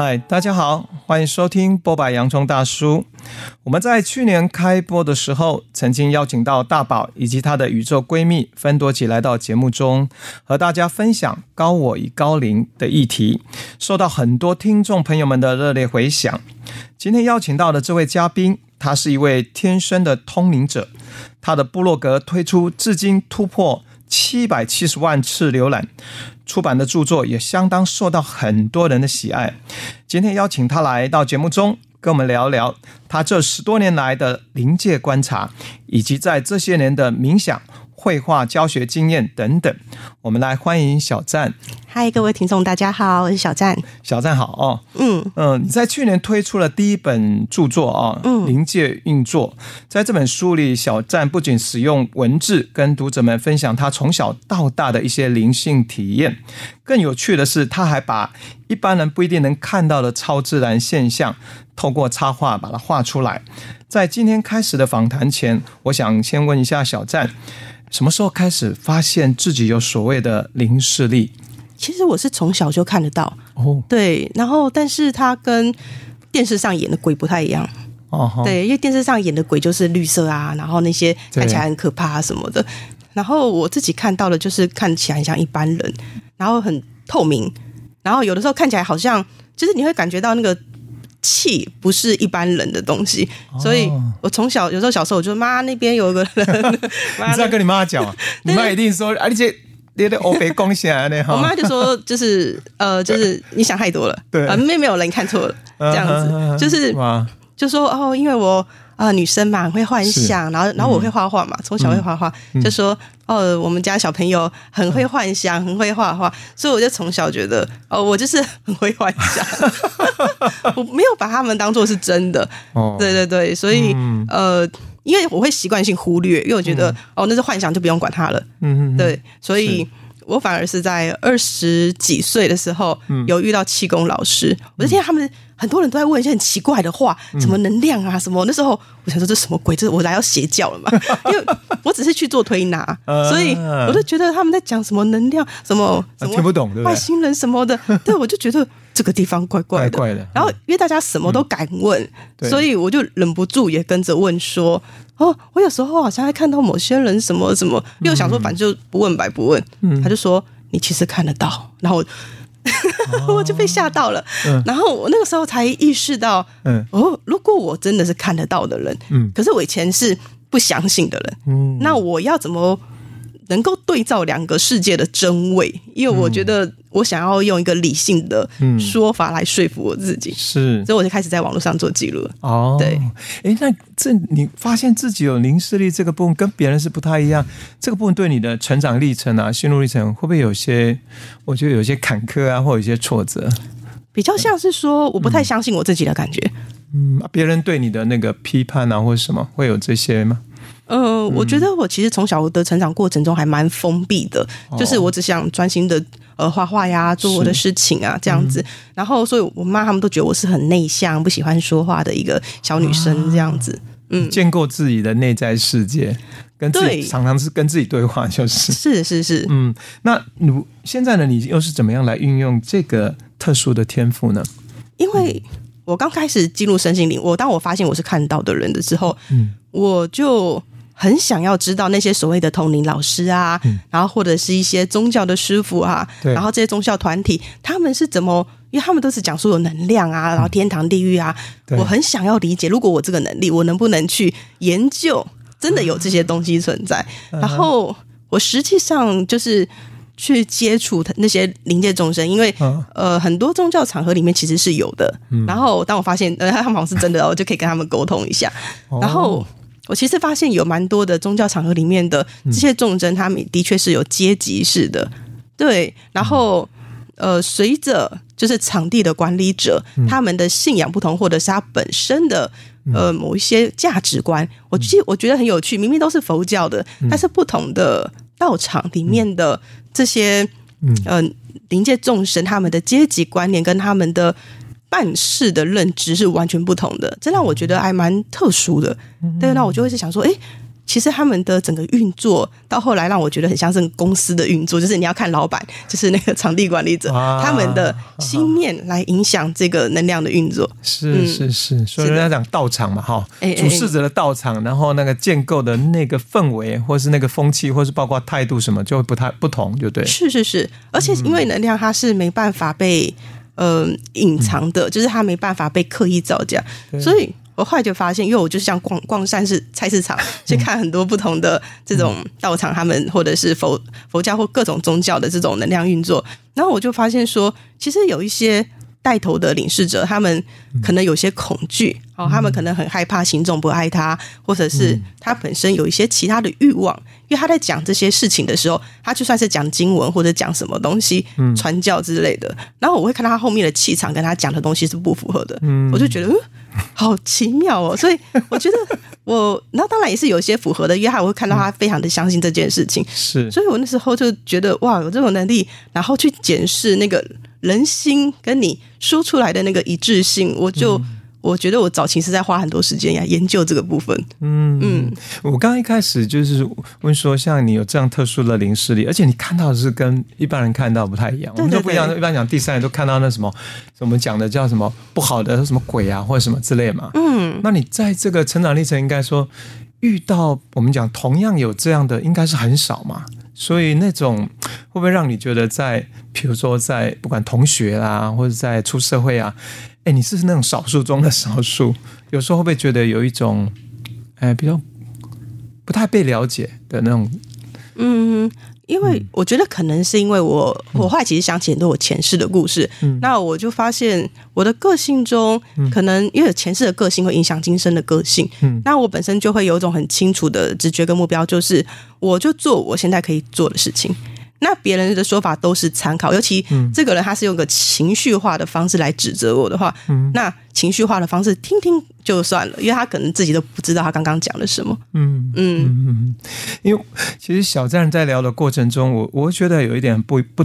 嗨，大家好，欢迎收听波白洋葱大叔。我们在去年开播的时候，曾经邀请到大宝以及她的宇宙闺蜜芬多奇来到节目中，和大家分享高我与高灵的议题，受到很多听众朋友们的热烈回响。今天邀请到的这位嘉宾，他是一位天生的通灵者，他的部落格推出至今突破七百七十万次浏览。出版的著作也相当受到很多人的喜爱。今天邀请他来到节目中，跟我们聊聊他这十多年来的临界观察，以及在这些年的冥想。绘画教学经验等等，我们来欢迎小赞。嗨，各位听众，大家好，我是小赞。小赞好哦。嗯嗯、呃，你在去年推出了第一本著作啊，嗯，灵界运作。在这本书里，小赞不仅使用文字跟读者们分享他从小到大的一些灵性体验，更有趣的是，他还把一般人不一定能看到的超自然现象，透过插画把它画出来。在今天开始的访谈前，我想先问一下小站。什么时候开始发现自己有所谓的零视力？其实我是从小就看得到哦，对，然后但是它跟电视上演的鬼不太一样哦，对，因为电视上演的鬼就是绿色啊，然后那些看起来很可怕啊什么的，然后我自己看到的就是看起来很像一般人，然后很透明，然后有的时候看起来好像就是你会感觉到那个。气不是一般人的东西，所以我从小有时候小时候我就妈那边有个人，你这样跟你妈讲，你妈一定说，而且你的欧北贡献呢？我妈就说就是呃，就是 你想太多了，对。啊，没没有人看错了，这样子。就是就说哦，因为我。啊、呃，女生嘛，很会幻想，然后，然后我会画画嘛，从、嗯、小会画画，嗯、就说哦，我们家小朋友很会幻想，很会画画，所以我就从小觉得哦，我就是很会幻想，我没有把他们当做是真的，哦，对对对，所以、嗯、呃，因为我会习惯性忽略，因为我觉得、嗯、哦，那是幻想，就不用管它了，嗯嗯，对，所以我反而是在二十几岁的时候，有遇到气功老师，嗯、我就听他们。很多人都在问一些很奇怪的话，什么能量啊，什么？那时候我想说，这什么鬼？这我来要邪教了嘛？因为我只是去做推拿，所以我就觉得他们在讲什么能量，什么什么听不懂，外星人什么的。对，我就觉得这个地方怪怪的。然后因为大家什么都敢问，所以我就忍不住也跟着问说：哦，我有时候好像还看到某些人什么什么，又想说反正就不问白不问。他就说你其实看得到，然后。我就被吓到了，嗯、然后我那个时候才意识到，嗯、哦，如果我真的是看得到的人，嗯、可是我以前是不相信的人，嗯、那我要怎么能够对照两个世界的真伪？因为我觉得我想要用一个理性的说法来说服我自己，是，所以我就开始在网络上做记录了。哦，对，哎，那这你发现自己有零视力这个部分跟别人是不太一样，这个部分对你的成长历程啊、心路历程会不会有些？我觉得有些坎坷啊，或有一些挫折，比较像是说我不太相信我自己的感觉。嗯，别人对你的那个批判啊，或者什么会有这些吗？呃，我觉得我其实从小的成长过程中还蛮封闭的，哦、就是我只想专心的呃画画呀，做我的事情啊，这样子。嗯、然后，所以我妈他们都觉得我是很内向、不喜欢说话的一个小女生，这样子。啊、嗯，建构自己的内在世界，跟自己常常是跟自己对话，就是是是是。嗯，那你现在呢？你又是怎么样来运用这个特殊的天赋呢？因为我刚开始进入身心灵，我当我发现我是看到的人的时候，嗯，我就。很想要知道那些所谓的通灵老师啊，嗯、然后或者是一些宗教的师傅啊，然后这些宗教团体他们是怎么？因为他们都是讲述有能量啊，然后天堂地狱啊，嗯、我很想要理解，如果我这个能力，我能不能去研究？真的有这些东西存在？嗯、然后我实际上就是去接触那些灵界众生，因为、嗯、呃，很多宗教场合里面其实是有的。嗯、然后当我发现呃他们好像是真的，我就可以跟他们沟通一下。哦、然后。我其实发现有蛮多的宗教场合里面的这些众生，他们的确是有阶级式的，对。然后，呃，随着就是场地的管理者他们的信仰不同，或者是他本身的呃某一些价值观，我其实我觉得很有趣。明明都是佛教的，但是不同的道场里面的这些呃灵界众生，他们的阶级观念跟他们的。办事的认知是完全不同的，这让我觉得还蛮特殊的。对，那我就会是想说，哎，其实他们的整个运作到后来让我觉得很像是公司的运作，就是你要看老板，就是那个场地管理者、啊、他们的心念来影响这个能量的运作。是是是，所以人家讲道场嘛，哈，主事者的道场，然后那个建构的那个氛围，或是那个风气，或是包括态度什么，就会不太不同，就对。是是是，而且因为能量它是没办法被呃隐藏的，就是它没办法被刻意造假，所以。我后来就发现，因为我就像逛逛善市菜市场，去看很多不同的这种道场，他们或者是佛佛教或各种宗教的这种能量运作，然后我就发现说，其实有一些带头的领事者，他们可能有些恐惧，哦，他们可能很害怕行众不爱他，或者是他本身有一些其他的欲望，因为他在讲这些事情的时候，他就算是讲经文或者讲什么东西，传教之类的，然后我会看到他后面的气场跟他讲的东西是不符合的，我就觉得嗯。好奇妙哦，所以我觉得我 那当然也是有一些符合的，因为我会看到他非常的相信这件事情，是，所以我那时候就觉得哇，有这种能力，然后去检视那个人心跟你说出来的那个一致性，我就。嗯我觉得我早期是在花很多时间呀，研究这个部分。嗯嗯，我刚刚一开始就是问说，像你有这样特殊的灵视力，而且你看到的是跟一般人看到不太一样。我们就不一样，一般讲第三人都看到那什么，我们讲的叫什么不好的什么鬼啊，或者什么之类嘛。嗯，那你在这个成长历程，应该说遇到我们讲同样有这样的，应该是很少嘛。所以那种会不会让你觉得在，比如说在不管同学啊，或者在出社会啊？哎，你是那种少数中的少数，有时候会不会觉得有一种，哎，比较不太被了解的那种？嗯，因为我觉得可能是因为我，嗯、我后来其实想起很多我前世的故事，嗯、那我就发现我的个性中，可能因为前世的个性会影响今生的个性，嗯，那我本身就会有一种很清楚的直觉跟目标，就是我就做我现在可以做的事情。那别人的说法都是参考，尤其这个人他是用个情绪化的方式来指责我的话，嗯、那情绪化的方式听听就算了，因为他可能自己都不知道他刚刚讲了什么。嗯嗯嗯，因为其实小站在聊的过程中，我我觉得有一点不不，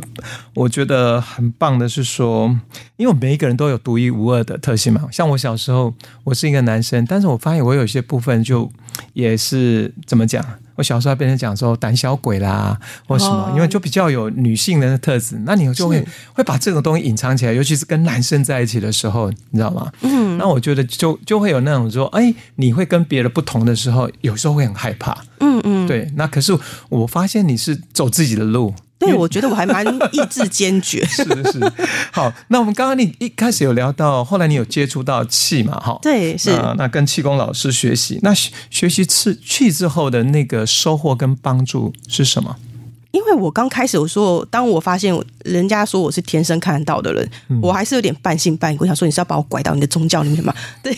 我觉得很棒的是说，因为每一个人都有独一无二的特性嘛。像我小时候，我是一个男生，但是我发现我有一些部分就也是怎么讲。我小时候被人讲说胆小鬼啦，或什么，因为就比较有女性的特质，那你就会会把这种东西隐藏起来，尤其是跟男生在一起的时候，你知道吗？嗯，那我觉得就就会有那种说，哎，你会跟别人不同的时候，有时候会很害怕。嗯嗯，对。那可是我发现你是走自己的路。对，我觉得我还蛮意志坚决。是的，是。好，那我们刚刚你一开始有聊到，后来你有接触到气嘛？哈，对，是。那，那跟气功老师学习，那学习气气之后的那个收获跟帮助是什么？因为我刚开始我说，当我发现人家说我是天生看得到的人，嗯、我还是有点半信半疑。我想说，你是要把我拐到你的宗教里面吗？对，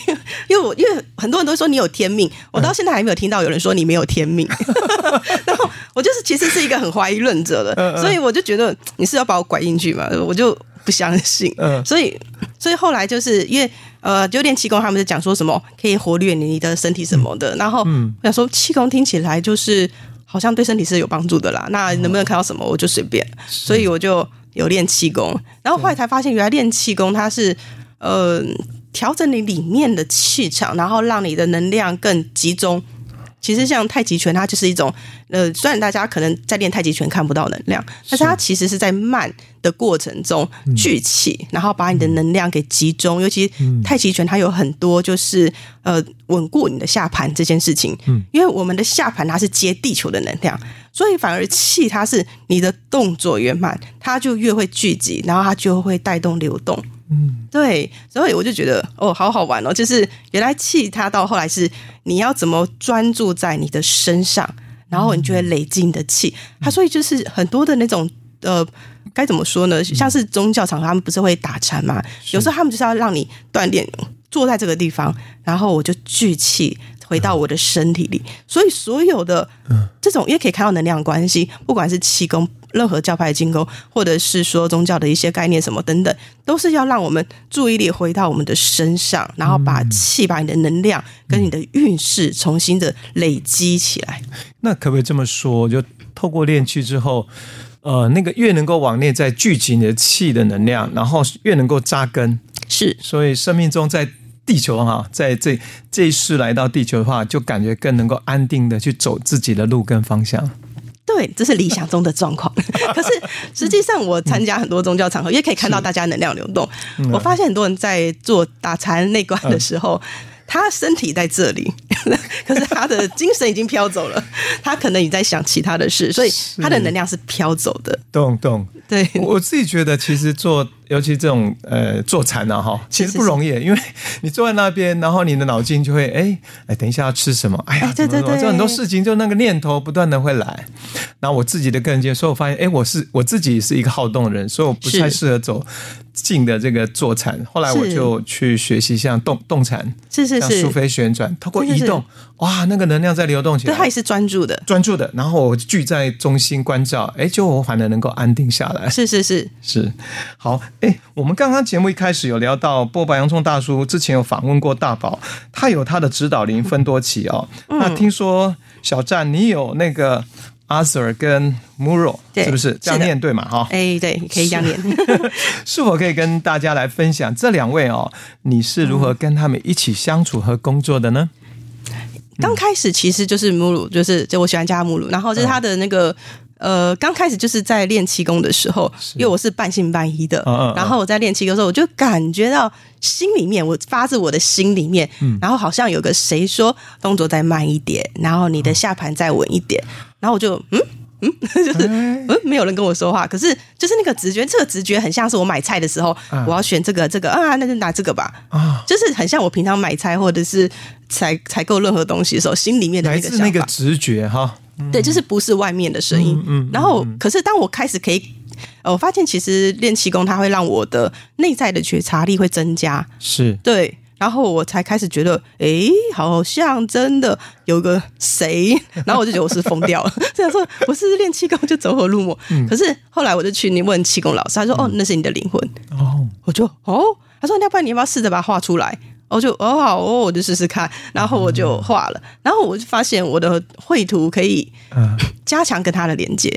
因为我因为很多人都说你有天命，我到现在还没有听到有人说你没有天命。嗯、然后我就是其实是一个很怀疑论者的，嗯、所以我就觉得你是要把我拐进去嘛，我就不相信。嗯、所以所以后来就是因为呃，就练气功，他们就讲说什么可以活络你的身体什么的。嗯、然后我想说，气功听起来就是。好像对身体是有帮助的啦，那能不能看到什么我就随便，哦、所以我就有练气功，然后后来才发现原来练气功它是呃调整你里面的气场，然后让你的能量更集中。其实像太极拳，它就是一种呃，虽然大家可能在练太极拳看不到能量，但是它其实是在慢的过程中聚气，嗯、然后把你的能量给集中。尤其太极拳，它有很多就是呃稳固你的下盘这件事情。嗯，因为我们的下盘它是接地球的能量，所以反而气它是你的动作越慢，它就越会聚集，然后它就会带动流动。嗯，对，所以我就觉得哦，好好玩哦，就是原来气它到后来是你要怎么专注在你的身上，然后你就会累积你的气。他所以就是很多的那种呃，该怎么说呢？像是宗教场合，他们不是会打禅吗？有时候他们就是要让你锻炼，坐在这个地方，然后我就聚气。回到我的身体里，所以所有的这种也可以看到能量关系，不管是气功、任何教派的气功，或者是说宗教的一些概念什么等等，都是要让我们注意力回到我们的身上，然后把气、把你的能量跟你的运势重新的累积起来。那可不可以这么说？就透过练气之后，呃，那个越能够往内在聚集你的气的能量，然后越能够扎根。是，所以生命中在。地球哈，在这这一世来到地球的话，就感觉更能够安定的去走自己的路跟方向。对，这是理想中的状况。可是实际上，我参加很多宗教场合，也可以看到大家能量流动。我发现很多人在做打禅内观的时候。他身体在这里，可是他的精神已经飘走了。他可能也在想其他的事，所以他的能量是飘走的。懂懂，对，我自己觉得，其实做。尤其这种呃坐禅啊哈，其实不容易，因为你坐在那边，然后你的脑筋就会哎哎，等一下要吃什么？哎呀，对对对，就很多事情就那个念头不断的会来。然后我自己的个人经验，所以我发现，哎，我是我自己是一个好动的人，所以我不太适合走静的这个坐禅。后来我就去学习像动动禅，是是是，像苏菲旋转，透过移动，哇，那个能量在流动起来。对，它也是专注的，专注的。然后我聚在中心关照，哎，就我反而能够安定下来。是是是是，好，哎，我们刚刚。刚节目一开始有聊到波白洋葱大叔之前有访问过大宝，他有他的指导灵分多奇哦。嗯、那听说小站你有那个阿 Sir 跟 Muro，是不是这样念对嘛？哈，哎，对，可以这样念。是否可以跟大家来分享这两位哦？你是如何跟他们一起相处和工作的呢？刚、嗯、开始其实就是 Muro，就是就我喜欢叫他 Muro，然后就是他的那个。呃，刚开始就是在练气功的时候，因为我是半信半疑的，嗯嗯、然后我在练气功的时候，我就感觉到心里面，我发自我的心里面，嗯、然后好像有个谁说动作再慢一点，然后你的下盘再稳一点，嗯、然后我就嗯嗯，就是嗯，没有人跟我说话，可是就是那个直觉，这个直觉很像是我买菜的时候，嗯、我要选这个这个啊，那就拿这个吧，啊，就是很像我平常买菜或者是采采购任何东西的时候，心里面的那个那个直觉哈。对，就是不是外面的声音。嗯，嗯，然后，可是当我开始可以，我发现其实练气功，它会让我的内在的觉察力会增加。是，对，然后我才开始觉得，哎，好像真的有个谁，然后我就觉得我是疯掉了，这样说我是练气功就走火入魔。嗯，可是后来我就去你问气功老师，他说，哦，那是你的灵魂。哦，我就哦，他说，要不然你要不要试着把它画出来？我就哦好哦，我就试试看，然后我就画了，然后我就发现我的绘图可以加强跟他的连接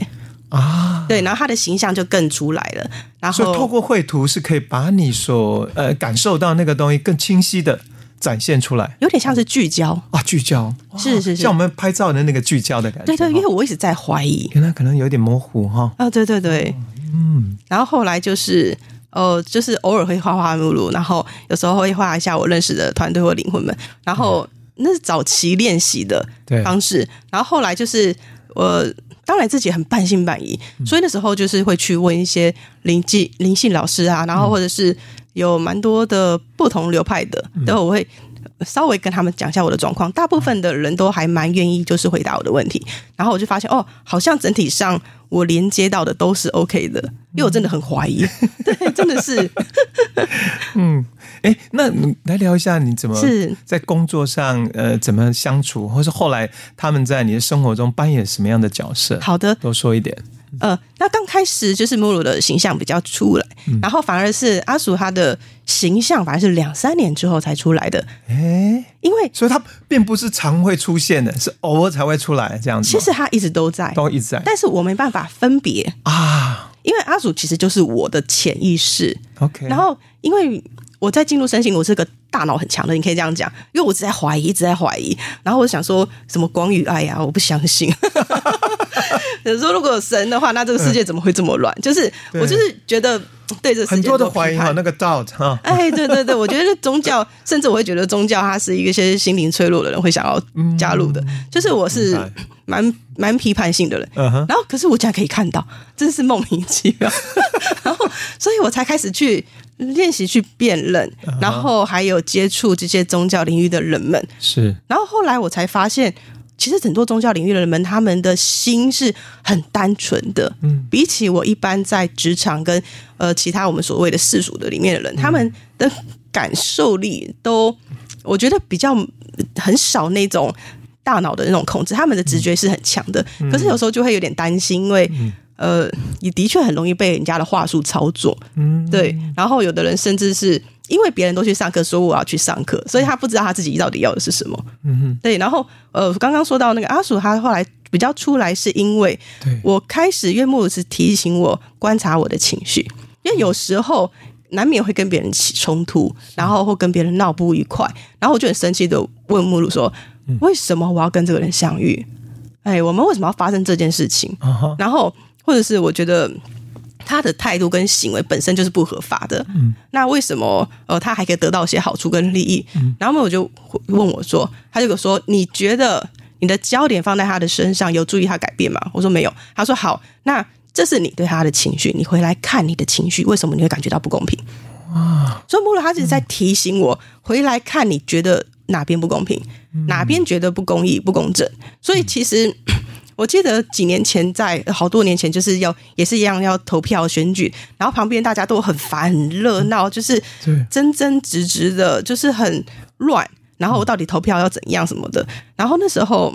啊，对，然后他的形象就更出来了。然后透过绘图是可以把你所呃感受到那个东西更清晰的展现出来，有点像是聚焦。啊，聚焦。是是是，像我们拍照的那个聚焦的感觉。对对，因为我一直在怀疑，原来可能有点模糊哈。啊，对对对，嗯，然后后来就是。呃，就是偶尔会画画目录，然后有时候会画一下我认识的团队或灵魂们，然后那是早期练习的方式，然后后来就是我当然自己很半信半疑，嗯、所以那时候就是会去问一些灵气灵性老师啊，然后或者是有蛮多的不同流派的，然后、嗯、我会。稍微跟他们讲一下我的状况，大部分的人都还蛮愿意，就是回答我的问题。然后我就发现，哦，好像整体上我连接到的都是 OK 的，因为我真的很怀疑，对，真的是。嗯，哎，那你来聊一下，你怎么是在工作上呃怎么相处，或是后来他们在你的生活中扮演什么样的角色？好的，多说一点。呃，那刚开始就是母乳的形象比较出来，嗯、然后反而是阿鼠他的形象反而是两三年之后才出来的。哎诶，因为所以他并不是常会出现的，是偶尔才会出来这样子。其实他一直都在，都一直在，但是我没办法分别啊，因为阿鼠其实就是我的潜意识。OK，然后因为。我在进入身心，我是个大脑很强的，你可以这样讲，因为我一直在怀疑，一直在怀疑。然后我想说什么光与爱呀、啊，我不相信。有时候如果有神的话，那这个世界怎么会这么乱？嗯、就是我就是觉得对这个世界很多的怀疑哈，那个 doubt 哈。哎，对对对，我觉得宗教，甚至我会觉得宗教，它是一些心灵脆弱的人会想要加入的。嗯、就是我是蛮蛮批判性的人，然后可是我竟然可以看到，真是莫名其妙。然后，所以我才开始去。练习去辨认，然后还有接触这些宗教领域的人们，是。然后后来我才发现，其实很多宗教领域的人们，他们的心是很单纯的。嗯，比起我一般在职场跟呃其他我们所谓的世俗的里面的人，他们的感受力都，我觉得比较很少那种大脑的那种控制，他们的直觉是很强的。可是有时候就会有点担心，因为。呃，也的确很容易被人家的话术操作，嗯，对。然后有的人甚至是因为别人都去上课，说我要去上课，所以他不知道他自己到底要的是什么，嗯哼，对。然后呃，刚刚说到那个阿鼠，他后来比较出来，是因为我开始，因为木子提醒我观察我的情绪，因为有时候难免会跟别人起冲突，然后或跟别人闹不愉快，然后我就很生气的问目鲁说：“为什么我要跟这个人相遇？哎，我们为什么要发生这件事情？”然后或者是我觉得他的态度跟行为本身就是不合法的，嗯那为什么呃他还可以得到一些好处跟利益？然后我就问我说：“他就说你觉得你的焦点放在他的身上，有助于他改变吗？”我说没有。他说：“好，那。”这是你对他的情绪，你回来看你的情绪，为什么你会感觉到不公平？啊，所以目录他只是在提醒我，回来看你觉得哪边不公平，哪边觉得不公义、不公正。所以其实我记得几年前，在好多年前，就是要也是一样要投票选举，然后旁边大家都很烦、很热闹，就是真真直直的，就是很乱。然后到底投票要怎样什么的，然后那时候。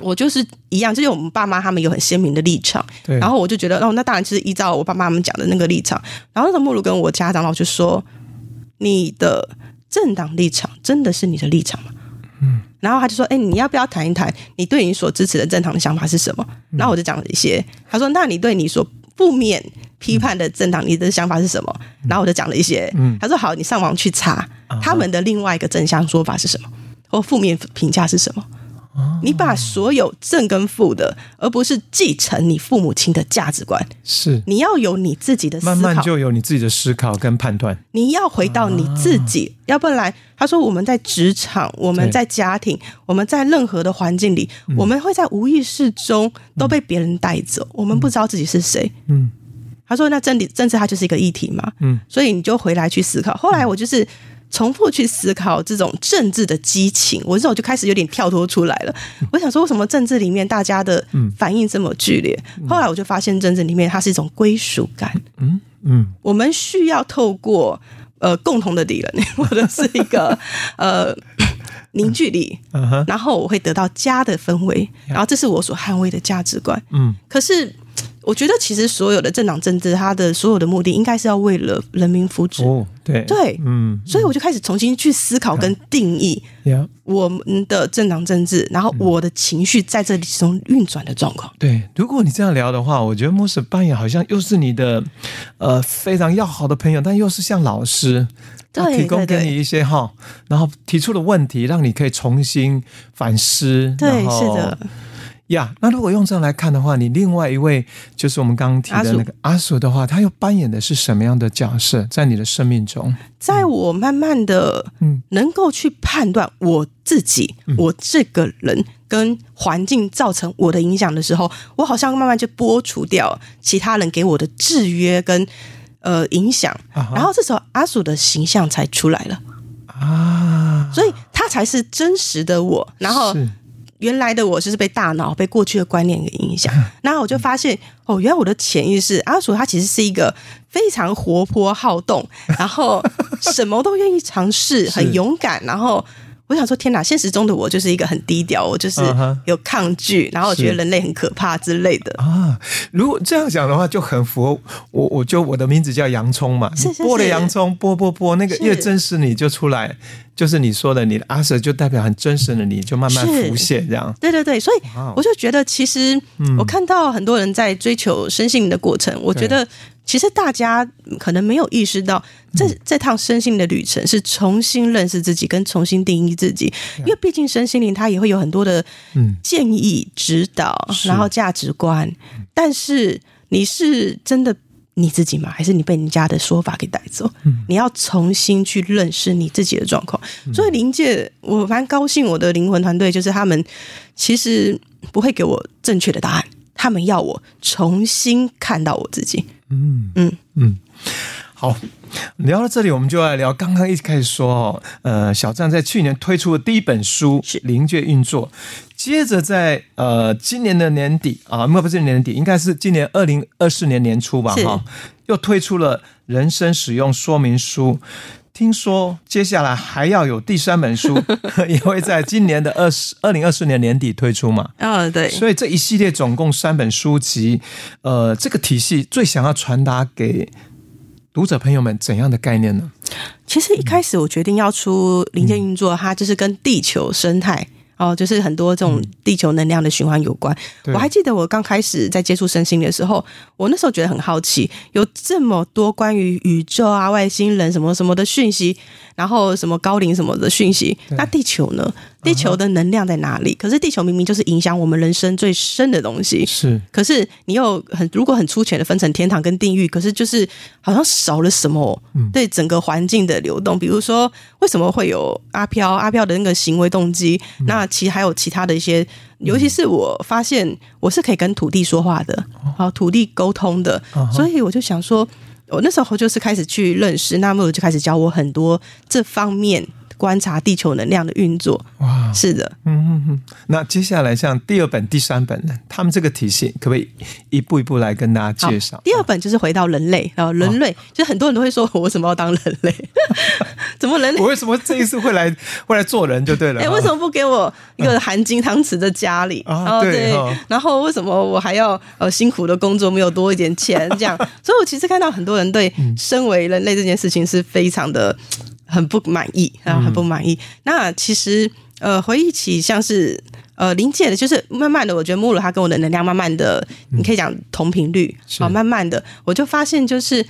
我就是一样，就是我们爸妈他们有很鲜明的立场，对。然后我就觉得，哦，那当然就是依照我爸妈他们讲的那个立场。然后那个莫鲁跟我家长老就说：“你的政党立场真的是你的立场吗？”嗯。然后他就说：“哎，你要不要谈一谈你对你所支持的政党的想法是什么？”然后我就讲了一些。他说：“那你对你所负面批判的政党，你的想法是什么？”然后我就讲了一些。嗯。他说：“好，你上网去查他们的另外一个正向说法是什么，或负面评价是什么。”你把所有正跟负的，而不是继承你父母亲的价值观，是你要有你自己的思考，慢慢就有你自己的思考跟判断。你要回到你自己，啊、要不然他说我们在职场，我们在家庭，我们在任何的环境里，我们会在无意识中都被别人带走，嗯、我们不知道自己是谁。嗯，他说那政治政治它就是一个议题嘛，嗯，所以你就回来去思考。后来我就是。重复去思考这种政治的激情，我这种就开始有点跳脱出来了。我想说，为什么政治里面大家的反应这么剧烈？后来我就发现，政治里面它是一种归属感。嗯嗯，我们需要透过呃共同的敌人，或者是一个 呃凝聚力，然后我会得到家的氛围，然后这是我所捍卫的价值观。嗯，可是。我觉得其实所有的政党政治，它的所有的目的应该是要为了人民福祉。哦，对对，嗯，所以我就开始重新去思考跟定义我们的政党政治，然后我的情绪在这里中运转的状况。对，如果你这样聊的话，我觉得牧师扮演好像又是你的呃非常要好的朋友，但又是像老师，对，提供给你一些哈，然后提出的问题，让你可以重新反思。对，是的。呀，yeah, 那如果用这样来看的话，你另外一位就是我们刚刚提的那个阿属的话，他又扮演的是什么样的角色在你的生命中？在我慢慢的嗯，能够去判断我自己，嗯、我这个人跟环境造成我的影响的时候，我好像慢慢就剥除掉其他人给我的制约跟呃影响，啊、然后这时候阿属的形象才出来了。啊，所以他才是真实的我，然后。原来的我就是被大脑、被过去的观念给影响，然后我就发现哦，原来我的潜意识阿鼠，它其实是一个非常活泼好动，然后什么都愿意尝试，很勇敢，然后。我想说，天哪！现实中的我就是一个很低调，我就是有抗拒，uh huh. 然后我觉得人类很可怕之类的啊。如果这样讲的话，就很符合我。我就我的名字叫洋葱嘛，是是是剥了洋葱，剥剥剥，那个越真实你就出来，是就是你说的，你的阿 Sir 就代表很真实的你，就慢慢浮现这样。对对对，所以我就觉得，其实我看到很多人在追求身心的过程，嗯、我觉得。其实大家可能没有意识到这，这这趟身心的旅程是重新认识自己，跟重新定义自己。因为毕竟身心灵它也会有很多的建议、指导，然后价值观。但是你是真的你自己吗？还是你被人家的说法给带走？你要重新去认识你自己的状况。所以灵界，我蛮高兴，我的灵魂团队就是他们，其实不会给我正确的答案，他们要我重新看到我自己。嗯嗯。嗯，好，聊到这里，我们就来聊刚刚一开始说哦，呃，小站在去年推出的第一本书是《灵界运作》，接着在呃今年的年底啊，没有不是年底，应该是今年二零二四年年初吧，哈，又推出了人生使用说明书。听说接下来还要有第三本书，也会在今年的二十二零二四年年底推出嘛？嗯，对。所以这一系列总共三本书籍，呃，这个体系最想要传达给读者朋友们怎样的概念呢？其实一开始我决定要出零件运作，它就是跟地球生态哦，就是很多这种地球能量的循环有关。嗯、我还记得我刚开始在接触身心的时候，我那时候觉得很好奇，有这么多关于宇宙啊、外星人什么什么的讯息，然后什么高龄什么的讯息，那地球呢？地球的能量在哪里？可是地球明明就是影响我们人生最深的东西。是，可是你又很如果很粗浅的分成天堂跟地狱，可是就是好像少了什么？对整个环境的流动，比如说为什么会有阿飘？阿飘的那个行为动机，那其实还有其他的一些，尤其是我发现我是可以跟土地说话的，好，土地沟通的，所以我就想说，我那时候就是开始去认识，那么我就开始教我很多这方面。观察地球能量的运作，哇，是的，嗯嗯嗯。那接下来像第二本、第三本呢？他们这个体系可不可以一步一步来跟大家介绍？第二本就是回到人类，然后人类，哦、就很多人都会说，我为什么要当人类？怎么人类？我为什么这一次会来会来做人就对了？哎、欸，为什么不给我一个含金汤匙的家里？啊、哦，对。哦、然后为什么我还要呃辛苦的工作，没有多一点钱？这样，所以我其实看到很多人对身为人类这件事情是非常的。很不满意，然后很不满意。嗯、那其实，呃，回忆起像是呃临界的，就是慢慢的，我觉得穆鲁他跟我的能量慢慢的，嗯、你可以讲同频率，好，慢慢的，我就发现就是，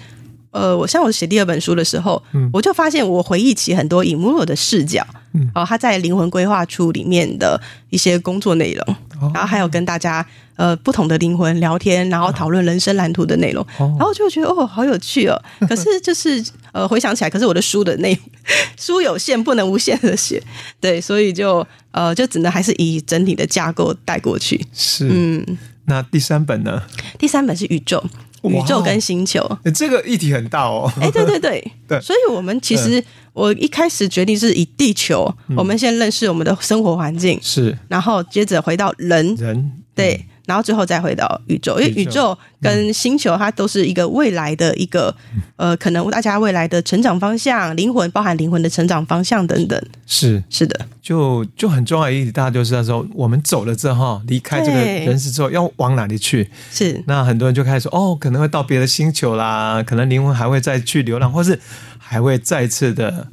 呃，我像我写第二本书的时候，嗯、我就发现我回忆起很多以穆鲁的视角，嗯，哦，他在灵魂规划处里面的一些工作内容，哦、然后还有跟大家。呃，不同的灵魂聊天，然后讨论人生蓝图的内容，啊、然后就觉得哦，好有趣哦。可是就是呃，回想起来，可是我的书的内 书有限，不能无限的写，对，所以就呃，就只能还是以整体的架构带过去。是，嗯，那第三本呢？第三本是宇宙，宇宙跟星球，这个议题很大哦。哎，对对对。对，所以我们其实我一开始决定是以地球，嗯、我们先认识我们的生活环境，是，然后接着回到人，人。对。然后最后再回到宇宙，因为宇宙。跟星球它都是一个未来的一个、嗯、呃，可能大家未来的成长方向，灵魂包含灵魂的成长方向等等。是。是的，就就很重要一点，大家就知道说，我们走了之后，离开这个人世之后要往哪里去？是。那很多人就开始说，哦，可能会到别的星球啦，可能灵魂还会再去流浪，或是还会再次的。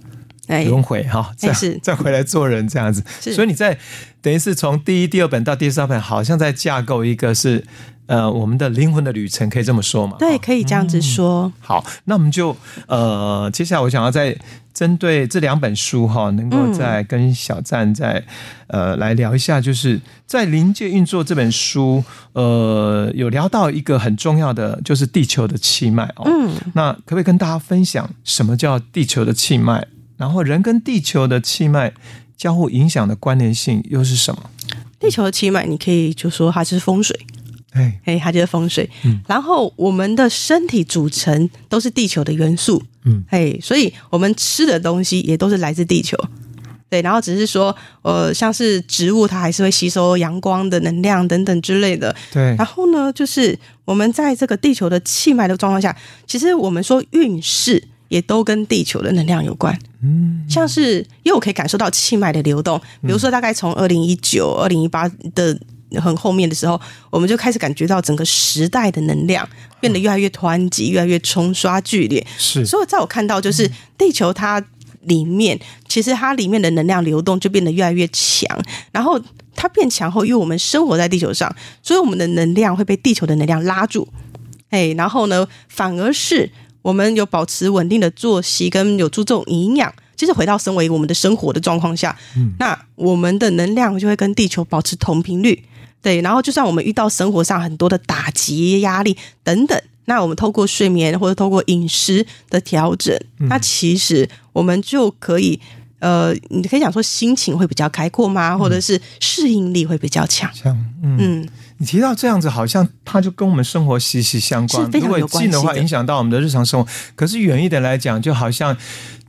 轮回哈，再再回来做人这样子，所以你在等于是从第一、第二本到第三本，好像在架构一个是呃我们的灵魂的旅程，可以这么说吗？对，可以这样子说。嗯、好，那我们就呃接下来我想要再针对这两本书哈，能够再跟小赞再呃来聊一下，就是在临界运作这本书，呃有聊到一个很重要的，就是地球的气脉哦。嗯，那可不可以跟大家分享什么叫地球的气脉？然后，人跟地球的气脉交互影响的关联性又是什么？地球的气脉，你可以就说它是风水，哎哎，它就是风水。嗯，然后我们的身体组成都是地球的元素，嗯，哎，所以我们吃的东西也都是来自地球，对。然后只是说，呃，像是植物，它还是会吸收阳光的能量等等之类的，对。然后呢，就是我们在这个地球的气脉的状况下，其实我们说运势。也都跟地球的能量有关，嗯，像是因为我可以感受到气脉的流动，比如说大概从二零一九、二零一八的很后面的时候，我们就开始感觉到整个时代的能量变得越来越湍急，越来越冲刷剧烈。是，所以在我看到就是地球它里面，其实它里面的能量流动就变得越来越强，然后它变强后，因为我们生活在地球上，所以我们的能量会被地球的能量拉住，哎，然后呢，反而是。我们有保持稳定的作息，跟有注重营养，其实回到身为我们的生活的状况下，嗯，那我们的能量就会跟地球保持同频率，对。然后，就算我们遇到生活上很多的打击、压力等等，那我们透过睡眠或者透过饮食的调整，嗯，那其实我们就可以，呃，你可以讲说心情会比较开阔吗？或者是适应力会比较强？嗯。嗯你提到这样子，好像它就跟我们生活息息相关。如果近的话，影响到我们的日常生活；可是远一点来讲，就好像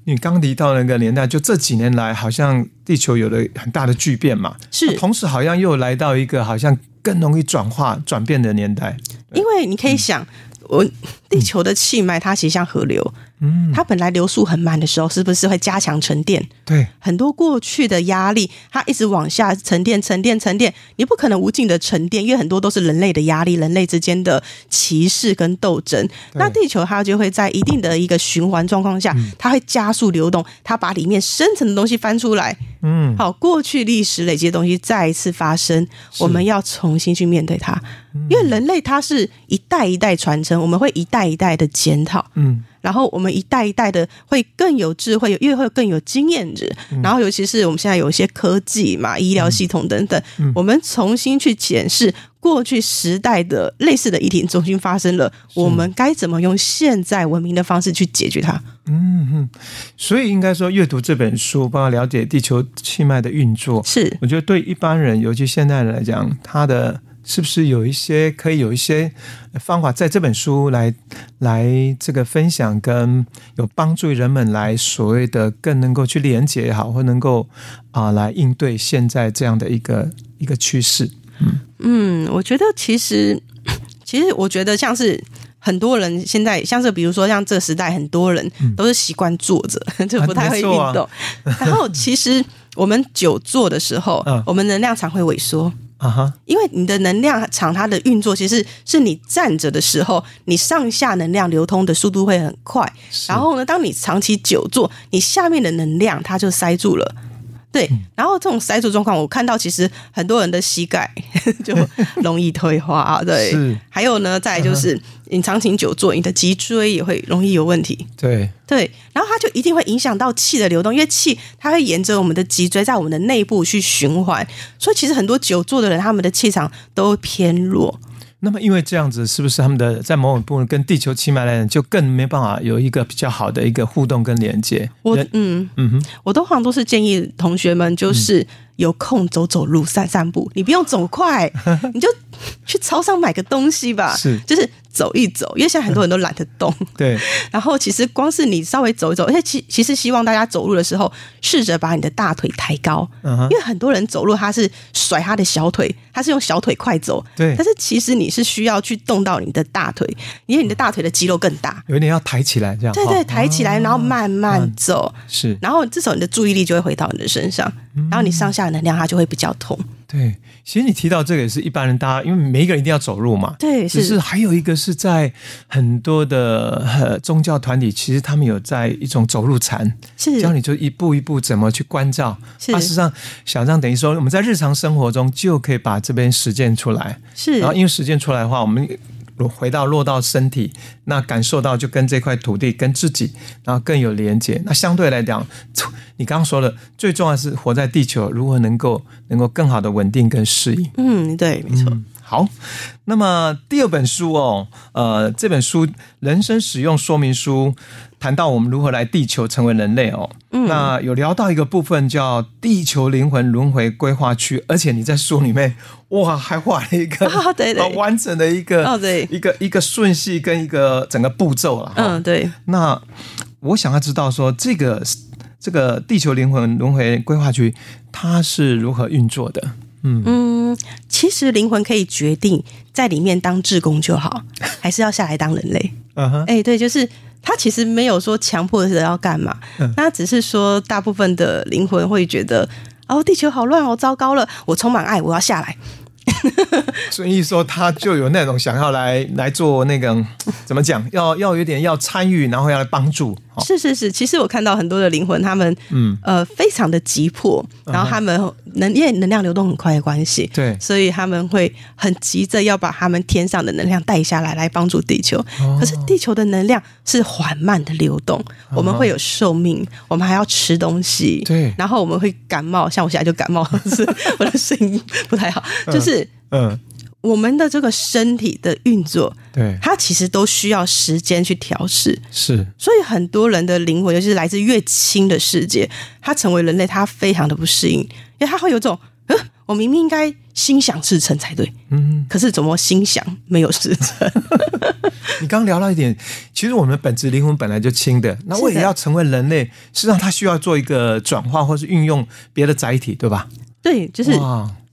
你刚提到那个年代，就这几年来，好像地球有了很大的巨变嘛。是，同时好像又来到一个好像更容易转化、转变的年代。因为你可以想，我地球的气脉它其实像河流，嗯，它本来流速很慢的时候，是不是会加强沉淀？对，很多过去的压力，它一直往下沉淀、沉淀、沉淀，你不可能无尽的沉淀，因为很多都是人类的压力，人类之间的歧视跟斗争。那地球它就会在一定的一个循环状况下，它会加速流动，它把里面深层的东西翻出来。嗯，好，过去历史累积的东西再一次发生，我们要重新去面对它，因为人类它是一代一代传承，我们会一代一代的检讨，嗯，然后我们一代一代的会更有智慧，越会更有经验值，然后尤其是我们现在有一些科技嘛，医疗系统等等，我们重新去检视过去时代的类似的议题重新发生了，我们该怎么用现在文明的方式去解决它？嗯哼，所以应该说，阅读这本书，包括了解地球气脉的运作，是。我觉得对一般人，尤其现代人来讲，他的是不是有一些可以有一些方法，在这本书来来这个分享，跟有帮助人们来所谓的更能够去连接也好，或能够啊、来应对现在这样的一个一个趋势。嗯嗯，我觉得其实其实我觉得像是。很多人现在像是比如说像这时代，很多人都是习惯坐着，就不太会运动。然后其实我们久坐的时候，我们能量场会萎缩啊哈，因为你的能量场它的运作其实是你站着的时候，你上下能量流通的速度会很快。然后呢，当你长期久坐，你下面的能量它就塞住了。对，然后这种塞住状况，我看到其实很多人的膝盖 就容易退化啊。对，是还有呢，再来就是你长期久坐，你的脊椎也会容易有问题。对对，然后它就一定会影响到气的流动，因为气它会沿着我们的脊椎在我们的内部去循环，所以其实很多久坐的人，他们的气场都偏弱。那么，因为这样子，是不是他们的在某种部分跟地球起脉来讲，就更没办法有一个比较好的一个互动跟连接？我嗯嗯哼，我通常都是建议同学们，就是有空走走路、散散步，你不用走快，你就去超商买个东西吧，是就是。走一走，因为现在很多人都懒得动。对。然后其实光是你稍微走一走，而且其其实希望大家走路的时候，试着把你的大腿抬高。嗯。因为很多人走路他是甩他的小腿，他是用小腿快走。对。但是其实你是需要去动到你的大腿，因为你的大腿的肌肉更大。有点要抬起来这样。对对，抬起来，然后慢慢走。是。然后这时候你的注意力就会回到你的身上，然后你上下能量它就会比较通。对，其实你提到这个也是一般人，大家因为每一个人一定要走路嘛。对，是。只是还有一个是在很多的呃宗教团体，其实他们有在一种走路禅，是教你就一步一步怎么去关照。事实上，小张等于说我们在日常生活中就可以把这边实践出来。是。然后因为实践出来的话，我们。回到落到身体，那感受到就跟这块土地跟自己，然后更有连接。那相对来讲，你刚刚说的最重要是活在地球，如何能够能够更好的稳定跟适应。嗯，对，没错。嗯好，那么第二本书哦，呃，这本书《人生使用说明书》谈到我们如何来地球成为人类哦。嗯，那有聊到一个部分叫“地球灵魂轮回规划区”，而且你在书里面哇，还画了一个啊，对对，完整的一个哦，对，一个一个顺序跟一个整个步骤了。嗯，对。那我想要知道说，这个这个地球灵魂轮回规划区它是如何运作的？嗯嗯，其实灵魂可以决定在里面当志工就好，还是要下来当人类。嗯哼，哎，对，就是他其实没有说强迫的要干嘛，那只是说大部分的灵魂会觉得，哦，地球好乱，哦糟糕了，我充满爱，我要下来。所以说，他就有那种想要来来做那个怎么讲，要要有点要参与，然后要来帮助。是是是，其实我看到很多的灵魂，他们嗯。呃非常的急迫，然后他们能因为能量流动很快的关系，对，所以他们会很急着要把他们天上的能量带下来，来帮助地球。可是地球的能量是缓慢的流动，我们会有寿命，我们还要吃东西，对，然后我们会感冒，像我现在就感冒，是我的声音不太好，就是嗯。我们的这个身体的运作，对，它其实都需要时间去调试。是，所以很多人的灵魂，尤其是来自越轻的世界，他成为人类，他非常的不适应，因为他会有种，呃，我明明应该心想事成才对，嗯，可是怎么心想没有事成？你刚刚聊到一点，其实我们的本质灵魂本来就轻的，那我也要成为人类，实际上他需要做一个转化，或是运用别的载体，对吧？对，就是。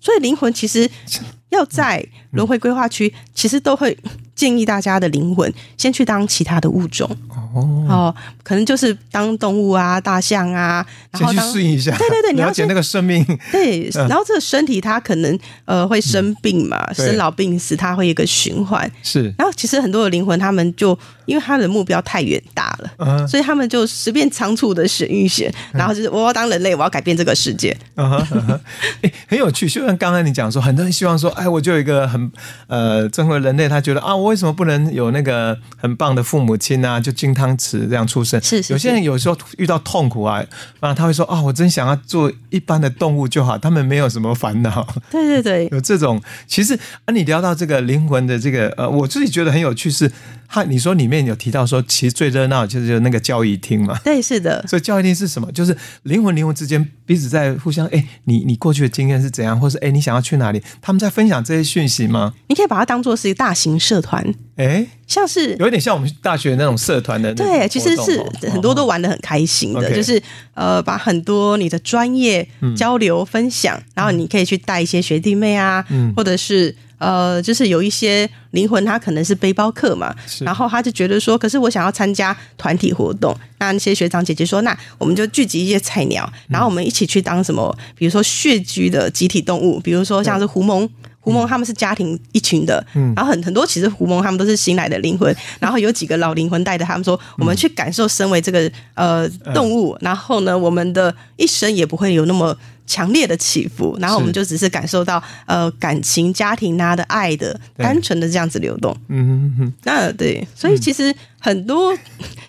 所以灵魂其实 要在轮回规划区，其实都会建议大家的灵魂先去当其他的物种。哦，哦，可能就是当动物啊，大象啊，然后先去适应一下，对对对，你要了解那个生命，对，然后这个身体它可能呃会生病嘛，嗯、生老病死，它会有一个循环，是。然后其实很多的灵魂，他们就因为他的目标太远大了，嗯、所以他们就随便仓促的选一选，然后就是我要当人类，我要改变这个世界，嗯哼，嗯哼。欸、很有趣。就像刚才你讲说，很多人希望说。哎，我就有一个很呃，作为人类，他觉得啊，我为什么不能有那个很棒的父母亲啊？就金汤匙这样出生。是，是，是。有些人有时候遇到痛苦啊，啊，他会说啊，我真想要做一般的动物就好，他们没有什么烦恼。对对对，有这种。其实啊，你聊到这个灵魂的这个呃，我自己觉得很有趣是，哈你说里面有提到说，其实最热闹就是那个交易厅嘛。对，是的。所以交易厅是什么？就是灵魂灵魂之间彼此在互相哎，你你过去的经验是怎样，或是哎，你想要去哪里？他们在分享这些讯息吗？你可以把它当做是一个大型社团，哎，像是有点像我们大学那种社团的。对，其实是很多都玩的很开心的，哦、就是呃，把很多你的专业交流分享，嗯、然后你可以去带一些学弟妹啊，嗯、或者是。呃，就是有一些灵魂，他可能是背包客嘛，然后他就觉得说，可是我想要参加团体活动，那那些学长姐姐说，那我们就聚集一些菜鸟，然后我们一起去当什么，比如说穴居的集体动物，比如说像是狐獴，狐獴他们是家庭一群的，然后很很多其实胡蒙他们都是新来的灵魂，然后有几个老灵魂带着他们说，我们去感受身为这个呃动物，然后呢，我们的一生也不会有那么。强烈的起伏，然后我们就只是感受到呃感情、家庭啊的爱的单纯的这样子流动。嗯哼哼，那对，所以其实很多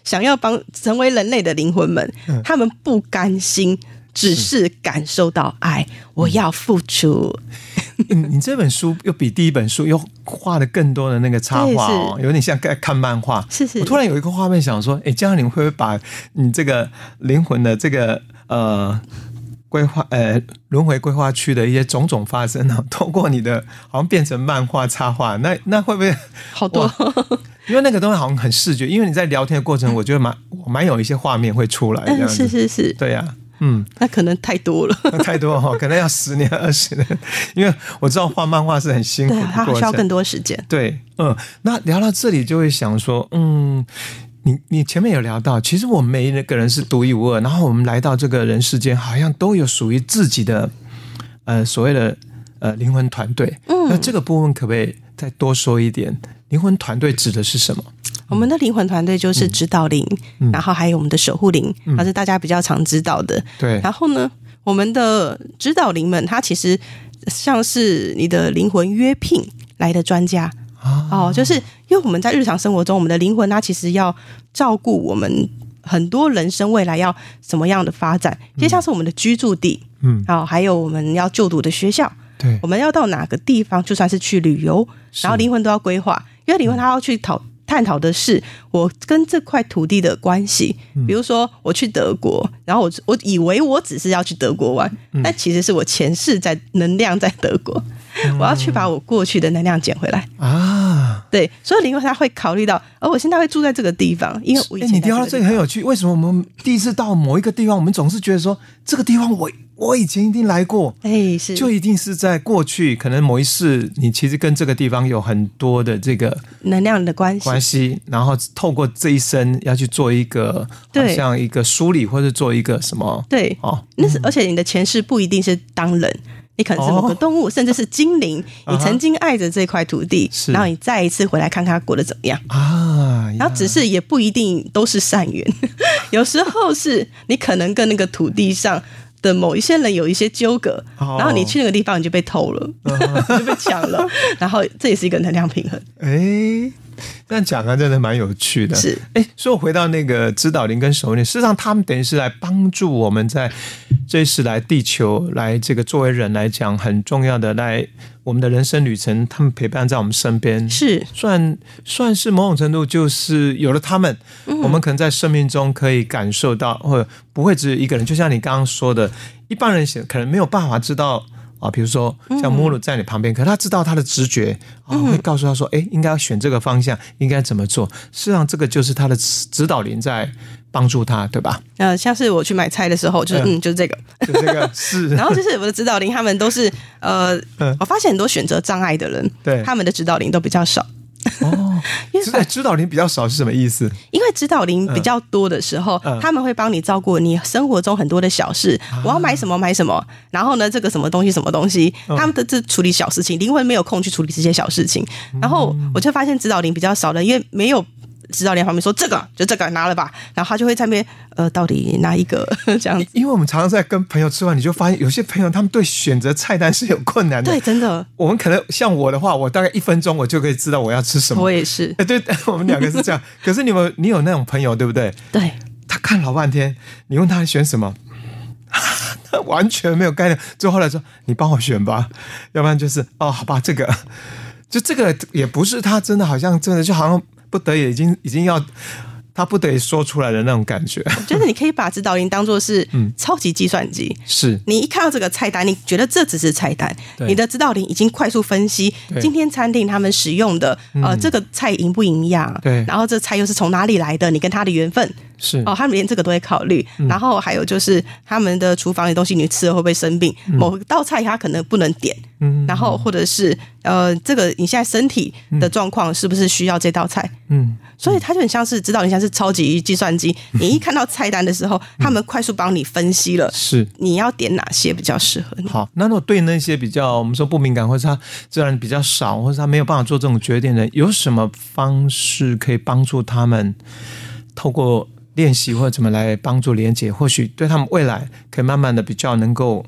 想要帮成为人类的灵魂们，嗯、他们不甘心，只是感受到爱，我要付出。嗯、你这本书又比第一本书又画的更多的那个插画哦，有点像在看漫画。是是，我突然有一个画面想说，哎，将来你会不会把你这个灵魂的这个呃。规划呃轮回规划区的一些种种发生呢，通过你的好像变成漫画插画，那那会不会 好多？因为那个东西好像很视觉，因为你在聊天的过程，我觉得蛮我蛮有一些画面会出来。嗯，是是是，对呀、啊，嗯，那可能太多了，太多哈，可能要十年二十年，因为我知道画漫画是很辛苦的，它需要更多时间。对，嗯，那聊到这里就会想说，嗯。你你前面有聊到，其实我们每一个人是独一无二，然后我们来到这个人世间，好像都有属于自己的呃所谓的呃灵魂团队。嗯，那这个部分可不可以再多说一点？灵魂团队指的是什么？我们的灵魂团队就是指导灵，嗯、然后还有我们的守护灵，它、嗯、是大家比较常知道的。对，然后呢，我们的指导灵们，他其实像是你的灵魂约聘来的专家。哦，就是因为我们在日常生活中，我们的灵魂它其实要照顾我们很多人生未来要什么样的发展，就像是我们的居住地，嗯，好，还有我们要就读的学校，对，我们要到哪个地方，就算是去旅游，然后灵魂都要规划，因为灵魂它要去讨探讨的是我跟这块土地的关系。比如说我去德国，然后我我以为我只是要去德国玩，但其实是我前世在能量在德国。我要去把我过去的能量捡回来啊！对，所以灵魂他会考虑到，而我现在会住在这个地方，因为我以前。哎，你聊到这个很有趣，为什么我们第一次到某一个地方，我们总是觉得说这个地方我我以前一定来过，哎，是，就一定是在过去，可能某一世你其实跟这个地方有很多的这个能量的关系关系，然后透过这一生要去做一个，好像一个梳理，或者做一个什么？对，哦，那是而且你的前世不一定是当人。你可能是某个动物，哦、甚至是精灵。你曾经爱着这块土地，是然后你再一次回来看看它过得怎么样啊？然后只是也不一定都是善缘，有时候是你可能跟那个土地上的某一些人有一些纠葛，哦、然后你去那个地方你就被偷了，哦、就被抢了，然后这也是一个能量平衡。哎。这样讲啊，真的蛮有趣的。是，哎，所以我回到那个指导灵跟守护灵，事实上他们等于是来帮助我们在这一世来地球来这个作为人来讲很重要的来我们的人生旅程，他们陪伴在我们身边，是算算是某种程度就是有了他们，嗯、我们可能在生命中可以感受到，或者不会只有一个人，就像你刚刚说的，一般人可能没有办法知道。啊，比如说像穆鲁在你旁边，嗯、可是他知道他的直觉啊，会告诉他说：“哎，应该要选这个方向，应该怎么做。”实际上，这个就是他的指导灵在帮助他，对吧？呃，像是我去买菜的时候，就是嗯，嗯，就是这个，就这个 是。然后就是我的指导灵，他们都是呃，嗯、我发现很多选择障碍的人，对，他们的指导灵都比较少。哦，因为指导灵比较少是什么意思？因为指导灵比较多的时候，嗯、他们会帮你照顾你生活中很多的小事。啊、我要买什么买什么，然后呢，这个什么东西什么东西，嗯、他们的这处理小事情，灵魂没有空去处理这些小事情。然后我就发现指导灵比较少的，因为没有。指导灵旁边说：“这个就这个拿了吧。”然后他就会在那边呃，到底拿一个 这样子？因为我们常常在跟朋友吃饭，你就发现有些朋友他们对选择菜单是有困难的。对，真的。我们可能像我的话，我大概一分钟我就可以知道我要吃什么。我也是。哎，对，我们两个是这样。可是你们，你有那种朋友对不对？对。他看老半天，你问他选什么，他完全没有概念。最后来说：“你帮我选吧。”要不然就是哦，好吧，这个就这个也不是他真的，好像真的就好像。不得已，已经已经要他不得已说出来的那种感觉。就是你可以把指导灵当做是 嗯。超级计算机，是。你一看到这个菜单，你觉得这只是菜单，你的指导灵已经快速分析今天餐厅他们使用的呃这个菜营不营养，对，然后这菜又是从哪里来的，你跟他的缘分。是。哦，他们连这个都会考虑，嗯、然后还有就是他们的厨房的东西，你吃了会不会生病？嗯、某道菜他可能不能点，嗯，然后或者是呃，这个你现在身体的状况是不是需要这道菜？嗯，所以他就很像是知道你像是超级计算机，嗯、你一看到菜单的时候，嗯、他们快速帮你分析了，是。你要点哪些比较适合你。好，那如果对那些比较我们说不敏感，或者他自然比较少，或者他没有办法做这种决定的，有什么方式可以帮助他们透过？练习或者怎么来帮助连接，或许对他们未来可以慢慢的比较能够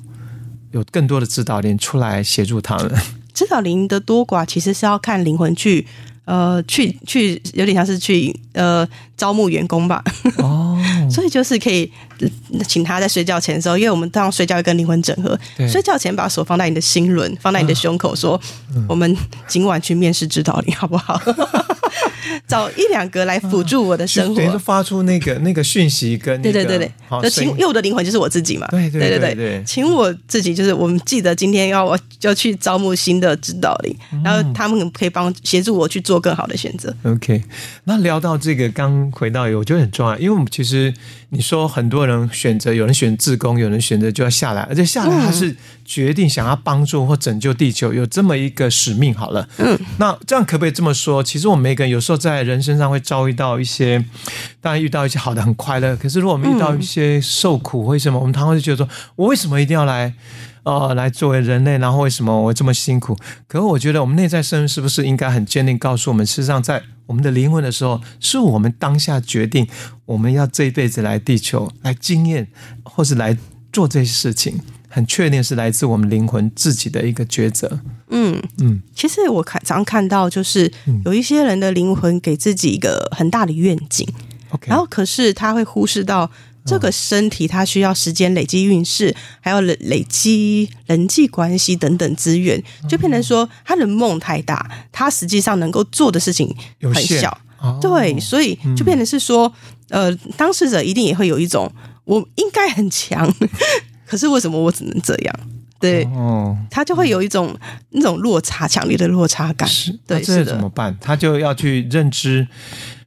有更多的指导灵出来协助他们。指导灵的多寡其实是要看灵魂去呃去去有点像是去呃招募员工吧。哦，所以就是可以请他在睡觉前的时候，因为我们当睡觉会跟灵魂整合，睡觉前把手放在你的心轮，放在你的胸口，说、嗯、我们今晚去面试指导你好不好？找一两个来辅助我的生活，等于说发出那个那个讯息跟、那个、对对对对，就请因为我的灵魂就是我自己嘛，对对对对对，请我自己就是我们记得今天要我要去招募新的指导灵，嗯、然后他们可以帮协助我去做更好的选择。OK，那聊到这个，刚回到我觉得很重要，因为我们其实你说很多人选择，有人选自工，有人选择就要下来，而且下来他是决定想要帮助或拯救地球，有这么一个使命。好了，嗯，那这样可不可以这么说？其实我们每个人有时候在人身上会遭遇到一些，当然遇到一些好的很快乐，可是如果我们遇到一些受苦，或什么我们常常会觉得说，我为什么一定要来，呃，来作为人类，然后为什么我这么辛苦？可是我觉得我们内在声音是不是应该很坚定，告诉我们，事实上在我们的灵魂的时候，是我们当下决定我们要这一辈子来地球来经验，或是来做这些事情。很确定是来自我们灵魂自己的一个抉择。嗯嗯，其实我看常看到，就是有一些人的灵魂给自己一个很大的愿景，嗯、然后可是他会忽视到这个身体，它需要时间累积运势，还要累累积人际关系等等资源，就变成说他的梦太大，他实际上能够做的事情很小。哦、对，所以就变成是说，呃，当事者一定也会有一种我应该很强。可是为什么我只能这样？对，哦，他就会有一种那种落差，强烈的落差感。是，对，这怎么办？他就要去认知，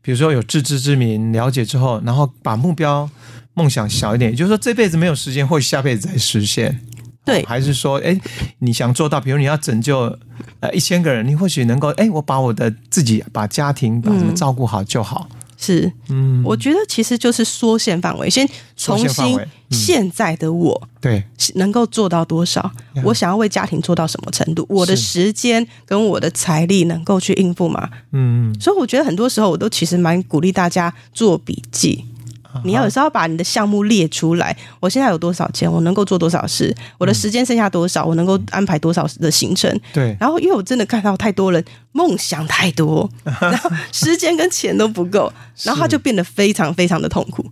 比如说有自知之明，了解之后，然后把目标、梦想小一点，也就是说这辈子没有时间，或许下辈子再实现。对，还是说，哎，你想做到，比如你要拯救呃一千个人，你或许能够，哎，我把我的自己、把家庭、把什么照顾好就好。嗯是，嗯，我觉得其实就是缩限范围，先重新现在的我，对，能够做到多少？我想要为家庭做到什么程度？我的时间跟我的财力能够去应付吗？嗯，所以我觉得很多时候我都其实蛮鼓励大家做笔记。你要有时候把你的项目列出来，我现在有多少钱，我能够做多少事，我的时间剩下多少，我能够安排多少的行程。对，然后因为我真的看到太多人梦想太多，然后时间跟钱都不够，然后他就变得非常非常的痛苦。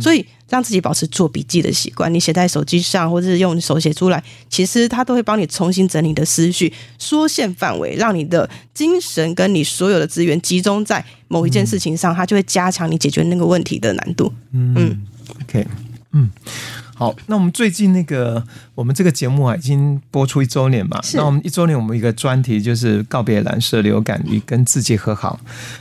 所以。让自己保持做笔记的习惯，你写在手机上，或者是用手写出来，其实它都会帮你重新整理的思绪，缩限范围，让你的精神跟你所有的资源集中在某一件事情上，它就会加强你解决那个问题的难度。嗯，嗯，OK，嗯，好，那我们最近那个我们这个节目啊，已经播出一周年嘛。那我们一周年，我们一个专题就是告别蓝色流感与跟自己和好。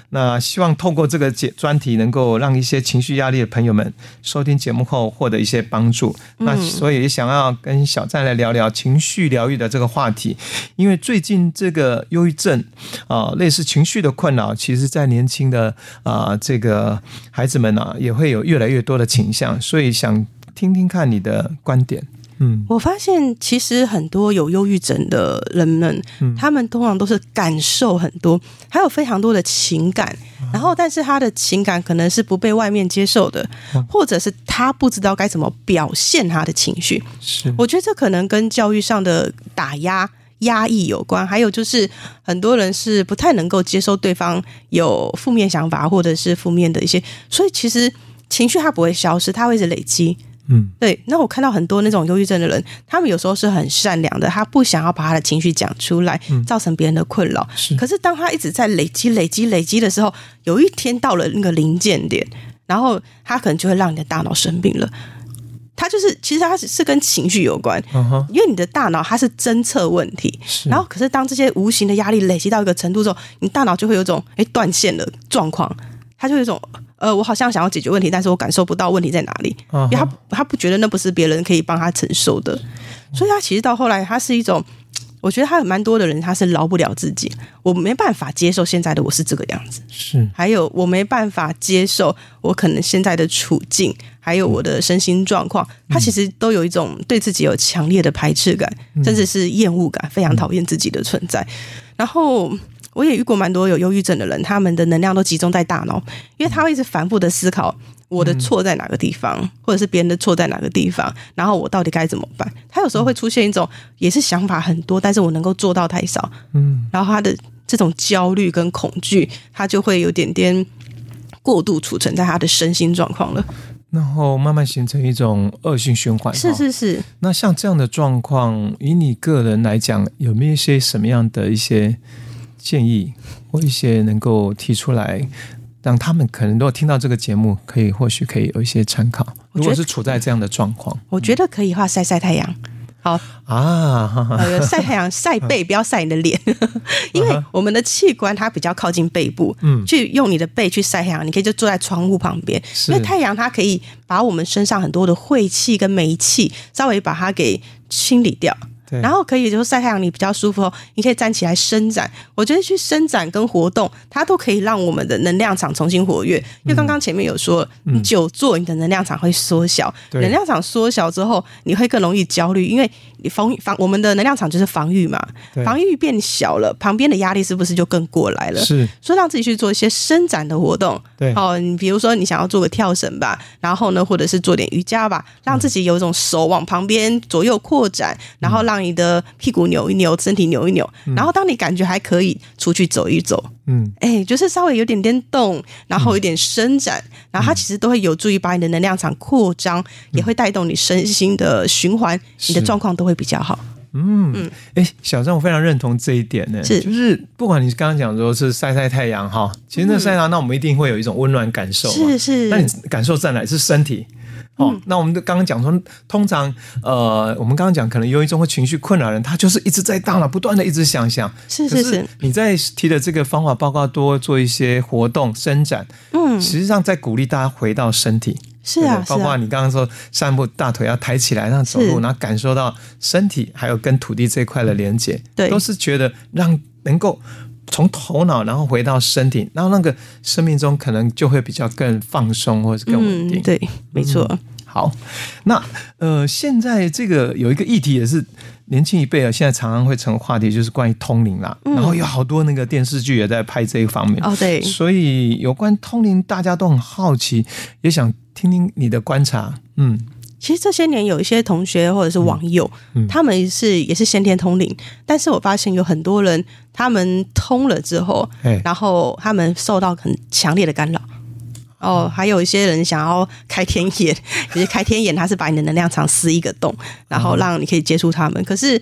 那希望透过这个节专题，能够让一些情绪压力的朋友们收听节目后获得一些帮助。嗯、那所以也想要跟小站来聊聊情绪疗愈的这个话题，因为最近这个忧郁症啊、呃，类似情绪的困扰，其实在年轻的啊、呃、这个孩子们啊，也会有越来越多的倾向，所以想。听听看你的观点。嗯，我发现其实很多有忧郁症的人们，嗯，他们通常都是感受很多，还有非常多的情感，然后但是他的情感可能是不被外面接受的，或者是他不知道该怎么表现他的情绪。是，我觉得这可能跟教育上的打压、压抑有关，还有就是很多人是不太能够接受对方有负面想法或者是负面的一些，所以其实情绪它不会消失，它会一直累积。嗯，对。那我看到很多那种忧郁症的人，他们有时候是很善良的，他不想要把他的情绪讲出来，造成别人的困扰。是。可是当他一直在累积、累积、累积的时候，有一天到了那个临界点，然后他可能就会让你的大脑生病了。他就是，其实他是是跟情绪有关，因为你的大脑它是侦测问题，然后可是当这些无形的压力累积到一个程度之后，你大脑就会有种哎断线的状况，他就有一种。呃，我好像想要解决问题，但是我感受不到问题在哪里，因为他他不觉得那不是别人可以帮他承受的，所以他其实到后来，他是一种，我觉得他有蛮多的人，他是饶不了自己，我没办法接受现在的我是这个样子，是，还有我没办法接受我可能现在的处境，还有我的身心状况，他其实都有一种对自己有强烈的排斥感，甚至是厌恶感，非常讨厌自己的存在，然后。我也遇过蛮多有忧郁症的人，他们的能量都集中在大脑，因为他会一直反复的思考我的错在哪个地方，或者是别人的错在哪个地方，然后我到底该怎么办？他有时候会出现一种也是想法很多，但是我能够做到太少，嗯，然后他的这种焦虑跟恐惧，他就会有点点过度储存在他的身心状况了，然后慢慢形成一种恶性循环。是是是。那像这样的状况，以你个人来讲，有没有一些什么样的一些？建议或一些能够提出来，让他们可能如果听到这个节目，可以或许可以有一些参考。如果是处在这样的状况，我觉得可以话晒晒太阳。好啊，晒太阳晒背，不要晒你的脸，因为我们的器官它比较靠近背部，嗯，去用你的背去晒太阳，你可以就坐在窗户旁边，因为太阳它可以把我们身上很多的晦气跟霉气稍微把它给清理掉。然后可以就是晒太阳，你比较舒服哦。你可以站起来伸展，我觉得去伸展跟活动，它都可以让我们的能量场重新活跃。因为刚刚前面有说，你久坐，你的能量场会缩小，能量场缩小之后，你会更容易焦虑，因为你防防我们的能量场就是防御嘛，防御变小了，旁边的压力是不是就更过来了？是，所以让自己去做一些伸展的活动。对，哦，你比如说你想要做个跳绳吧，然后呢，或者是做点瑜伽吧，让自己有一种手往旁边左右扩展，然后让你的屁股扭一扭，身体扭一扭，然后当你感觉还可以，出去走一走，嗯，哎，就是稍微有点点动，然后有点伸展，然后它其实都会有助于把你的能量场扩张，也会带动你身心的循环，你的状况都会比较好。嗯嗯，哎，小张，我非常认同这一点呢，是。就是不管你刚刚讲说是晒晒太阳哈，其实那晒太阳，那我们一定会有一种温暖感受，是是，那你感受在哪？是身体。哦，那我们刚刚讲说，通常呃，我们刚刚讲可能忧郁症或情绪困扰人，他就是一直在大脑不断的一直想想。是是是。你在提的这个方法报告，多做一些活动伸展，嗯，实际上在鼓励大家回到身体。是啊，包括你刚刚说散步，大腿要抬起来，让走路，然后感受到身体还有跟土地这块的连接，对，都是觉得让能够。从头脑，然后回到身体，然后那个生命中可能就会比较更放松，或者是更稳定。嗯、对，没错、嗯。好，那呃，现在这个有一个议题也是年轻一辈啊，现在常常会成为话题，就是关于通灵啦、嗯。然后有好多那个电视剧也在拍这一方面。哦，对。所以有关通灵，大家都很好奇，也想听听你的观察。嗯。其实这些年有一些同学或者是网友，嗯嗯、他们是也是先天通灵，但是我发现有很多人他们通了之后，然后他们受到很强烈的干扰。哦，还有一些人想要开天眼，其实开天眼他是把你的能量场撕一个洞，然后让你可以接触他们。可是，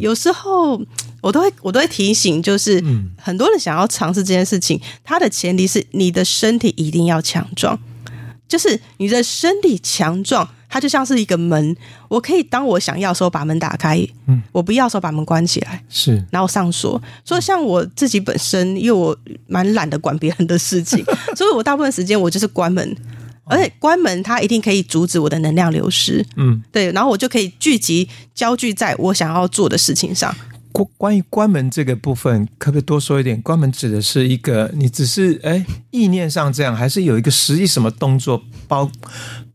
有时候我都会我都会提醒，就是很多人想要尝试这件事情，它的前提是你的身体一定要强壮。就是你的身体强壮，它就像是一个门，我可以当我想要的时候把门打开，嗯，我不要的时候把门关起来，是，然后上锁。所以像我自己本身，因为我蛮懒得管别人的事情，所以我大部分时间我就是关门。而且关门，它一定可以阻止我的能量流失。嗯，对，然后我就可以聚集焦聚在我想要做的事情上。关关于关门这个部分，可不可以多说一点？关门指的是一个你只是哎意念上这样，还是有一个实际什么动作包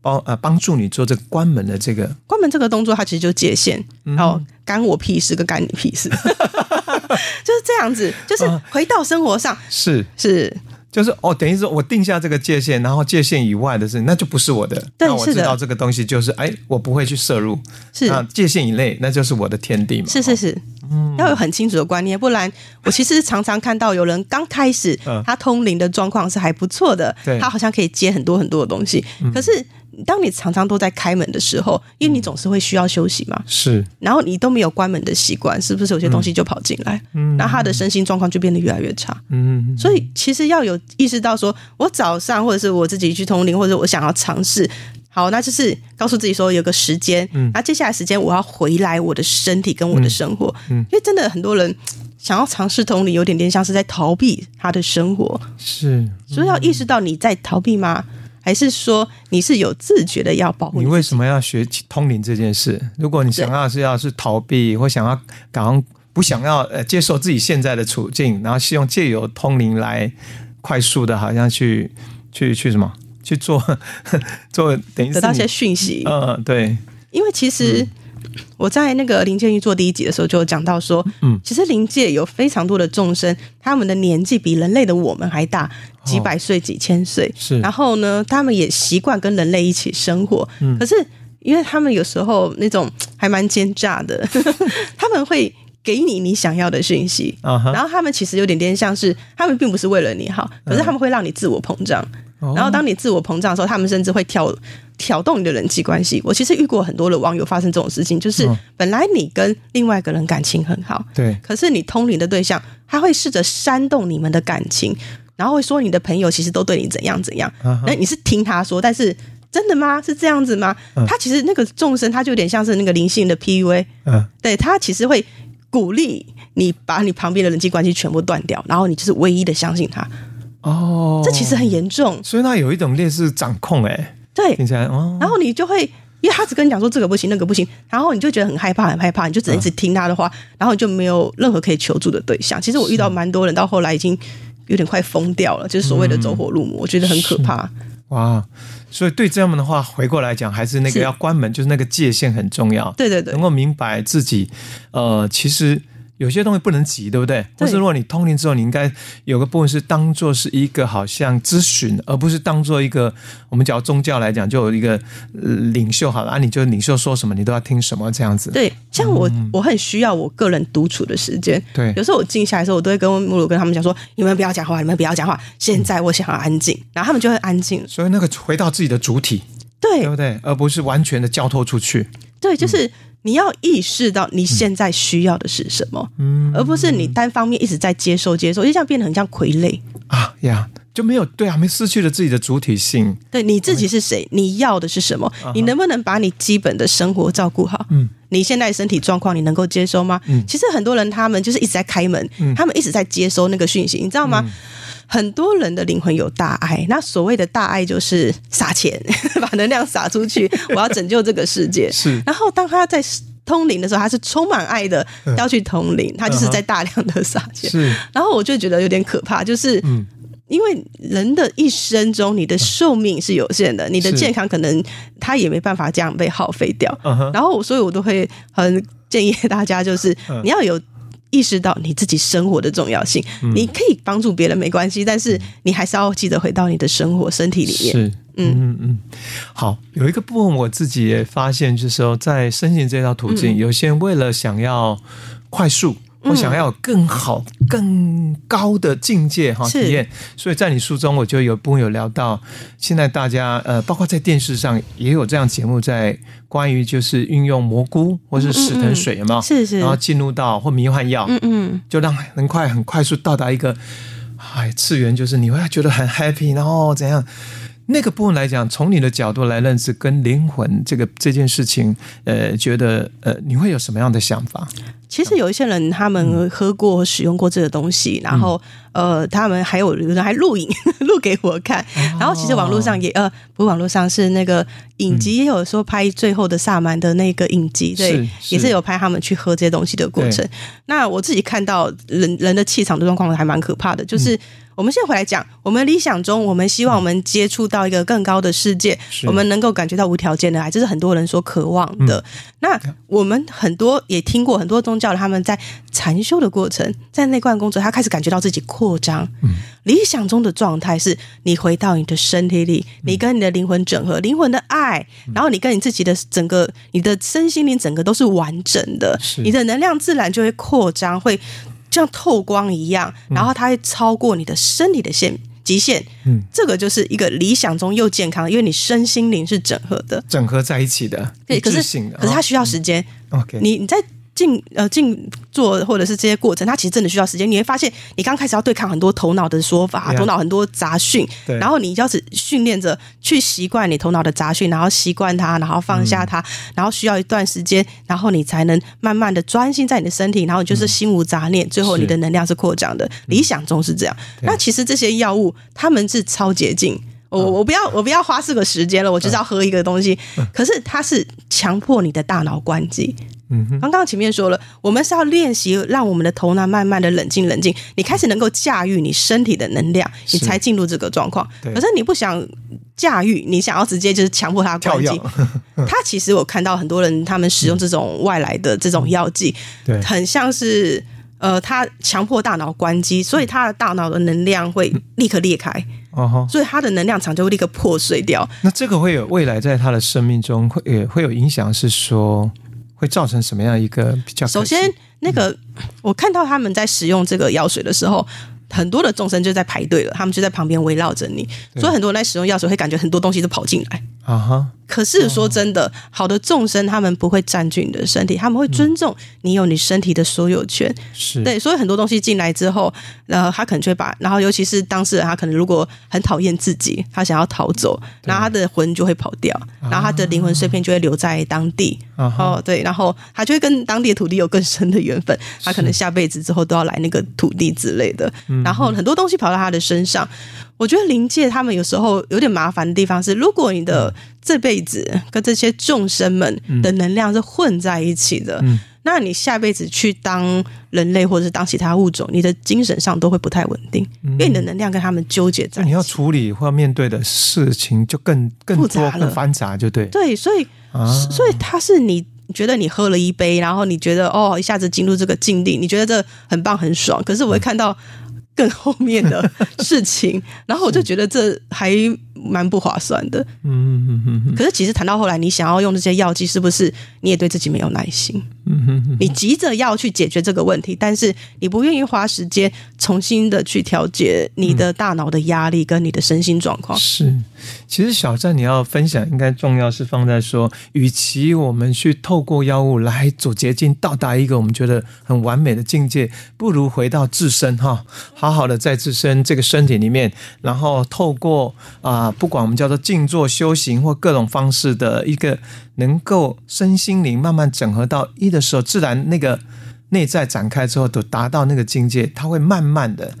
包呃帮助你做这个关门的这个？关门这个动作，它其实就界限，然后干我屁事，跟干你屁事，就是这样子，就是回到生活上，是是。就是哦，等于说我定下这个界限，然后界限以外的事，那就不是我的。对，那我知道这个东西就是，哎，我不会去摄入。是啊，界限以内，那就是我的天地嘛。是是是，嗯，要有很清楚的观念，不然我其实常常看到有人刚开始，他通灵的状况是还不错的，对，他好像可以接很多很多的东西，可是。当你常常都在开门的时候，因为你总是会需要休息嘛，是，然后你都没有关门的习惯，是不是有些东西就跑进来？嗯，那他的身心状况就变得越来越差。嗯，所以其实要有意识到说，说我早上或者是我自己去通灵，或者我想要尝试，好，那就是告诉自己说有个时间，嗯，那接下来时间我要回来我的身体跟我的生活，嗯，因为真的很多人想要尝试通灵，有点点像是在逃避他的生活，是，所以要意识到你在逃避吗？还是说你是有自觉的要保护你？你为什么要学通灵这件事？如果你想要是要是逃避，或想要刚不想要呃接受自己现在的处境，然后希望借由通灵来快速的，好像去去去什么去做 做等于得到一些讯息。嗯，对，因为其实。嗯我在那个灵界运作第一集的时候就有讲到说，嗯，其实灵界有非常多的众生，他们的年纪比人类的我们还大，几百岁、几千岁，是。然后呢，他们也习惯跟人类一起生活，嗯。可是，因为他们有时候那种还蛮奸诈的，他们会给你你想要的讯息，然后他们其实有点点像是，他们并不是为了你好，可是他们会让你自我膨胀。然后，当你自我膨胀的时候，他们甚至会挑挑动你的人际关系。我其实遇过很多的网友发生这种事情，就是本来你跟另外一个人感情很好，对，可是你通灵的对象他会试着煽动你们的感情，然后会说你的朋友其实都对你怎样怎样。那你是听他说，但是真的吗？是这样子吗？他其实那个众生，他就有点像是那个灵性的 PUA，嗯，对，他其实会鼓励你把你旁边的人际关系全部断掉，然后你就是唯一的相信他。哦，这其实很严重，所以他有一种类似掌控，哎，对，听起来哦，然后你就会，因为他只跟你讲说这个不行，那个不行，然后你就觉得很害怕，很害怕，你就只能一直听他的话，然后你就没有任何可以求助的对象。其实我遇到蛮多人，到后来已经有点快疯掉了，就是所谓的走火入魔，我觉得很可怕。哇，所以对这样的话，回过来讲，还是那个要关门，就是那个界限很重要。对对对，能够明白自己，呃，其实。有些东西不能急，对不对？或是如果你通灵之后，你应该有个部分是当做是一个好像咨询，而不是当做一个我们讲宗教来讲，就有一个领袖好了啊，你就领袖说什么，你都要听什么这样子。对，像我，嗯、我很需要我个人独处的时间。对，有时候我静下来的时候，我都会跟母鲁跟他们讲说：“你们不要讲话，你们不要讲话。现在我想要安静。嗯”然后他们就会安静。所以那个回到自己的主体，对，对不对？而不是完全的交托出去。对，就是。嗯你要意识到你现在需要的是什么，嗯，而不是你单方面一直在接收接收，就这样变得很像傀儡啊呀，就没有对啊，没失去了自己的主体性。对，你自己是谁？你要的是什么？你能不能把你基本的生活照顾好？嗯，你现在身体状况你能够接收吗？嗯，其实很多人他们就是一直在开门，他们一直在接收那个讯息，你知道吗？很多人的灵魂有大爱，那所谓的大爱就是撒钱，把能量撒出去，我要拯救这个世界。是，然后当他在通灵的时候，他是充满爱的，要去通灵，他就是在大量的撒钱。是，然后我就觉得有点可怕，就是因为人的一生中，你的寿命是有限的，你的健康可能他也没办法这样被耗费掉。然后，所以我都会很建议大家，就是你要有。意识到你自己生活的重要性，嗯、你可以帮助别人没关系，但是你还是要记得回到你的生活身体里面。是，嗯嗯嗯。好，有一个部分我自己也发现，就是说在申请这条途径，嗯、有些人为了想要快速。我想要有更好、更高的境界哈体验，所以在你书中我就有部分有聊到，现在大家呃，包括在电视上也有这样节目，在关于就是运用蘑菇或是死藤水有没有？是是，然后进入到或迷幻药，嗯嗯，就让很快很快速到达一个哎次元，就是你会觉得很 happy，然后怎样？那个部分来讲，从你的角度来认识跟灵魂这个这件事情，呃，觉得呃，你会有什么样的想法？其实有一些人，他们喝过、使用过这个东西，然后呃，他们还有有人还录影 录给我看。然后其实网络上也呃，不是网络上是那个影集，也有说拍最后的萨满的那个影集，对，也是有拍他们去喝这些东西的过程。那我自己看到人人的气场的状况还蛮可怕的，就是。我们现在回来讲，我们理想中，我们希望我们接触到一个更高的世界，我们能够感觉到无条件的爱，这是很多人所渴望的。嗯、那我们很多也听过很多宗教，他们在禅修的过程，在内观工作，他开始感觉到自己扩张。嗯、理想中的状态是你回到你的身体里，你跟你的灵魂整合，灵魂的爱，然后你跟你自己的整个，你的身心灵整个都是完整的，你的能量自然就会扩张，会。像透光一样，然后它会超过你的身体的限极限。嗯，这个就是一个理想中又健康，因为你身心灵是整合的，整合在一起的。对，可是可是它需要时间。哦、OK，你你在。静呃静坐或者是这些过程，它其实真的需要时间。你会发现，你刚开始要对抗很多头脑的说法.头脑很多杂讯，对然后你要是训练着去习惯你头脑的杂讯，然后习惯它，然后放下它，嗯、然后需要一段时间，然后你才能慢慢的专心在你的身体，然后就是心无杂念，嗯、最后你的能量是扩张的。理想中是这样。嗯、那其实这些药物他们是超捷径，我我不要我不要花这个时间了，我就是要喝一个东西。嗯、可是它是强迫你的大脑关机。嗯，刚刚前面说了，我们是要练习让我们的头脑慢慢的冷静冷静，你开始能够驾驭你身体的能量，你才进入这个状况。可是你不想驾驭，你想要直接就是强迫他关机。他其实我看到很多人他们使用这种外来的这种药剂，对，很像是呃，他强迫大脑关机，所以他的大脑的能量会立刻裂开，哦，所以他的能量场就会立刻破碎掉。那这个会有未来在他的生命中会也会有影响，是说。会造成什么样一个比较？首先，那个、嗯、我看到他们在使用这个药水的时候，很多的众生就在排队了，他们就在旁边围绕着你，所以很多人在使用药水会感觉很多东西都跑进来。啊哈！可是说真的，好的众生他们不会占据你的身体，他们会尊重你有你身体的所有权。是对，所以很多东西进来之后，然后他可能就会把，然后尤其是当事人，他可能如果很讨厌自己，他想要逃走，然后他的魂就会跑掉，然后他的灵魂碎片就会留在当地。哦，对，然后他就会跟当地的土地有更深的缘分，他可能下辈子之后都要来那个土地之类的。然后很多东西跑到他的身上。我觉得灵界他们有时候有点麻烦的地方是，如果你的这辈子跟这些众生们的能量是混在一起的，嗯、那你下辈子去当人类或者是当其他物种，你的精神上都会不太稳定，嗯、因为你的能量跟他们纠结在一起，你要处理或要面对的事情就更更多复杂了，更繁杂，就对。对，所以、啊、所以他是你觉得你喝了一杯，然后你觉得哦，一下子进入这个境地，你觉得这很棒很爽，可是我会看到。更后面的事情，然后我就觉得这还蛮不划算的。嗯嗯嗯嗯。可是其实谈到后来，你想要用这些药剂，是不是你也对自己没有耐心？嗯哼哼。你急着要去解决这个问题，但是你不愿意花时间重新的去调节你的大脑的压力跟你的身心状况。是。其实小站你要分享，应该重要是放在说，与其我们去透过药物来走捷径，到达一个我们觉得很完美的境界，不如回到自身哈，好好的在自身这个身体里面，然后透过啊、呃，不管我们叫做静坐修行或各种方式的一个，能够身心灵慢慢整合到一的时候，自然那个内在展开之后，都达到那个境界，它会慢慢的。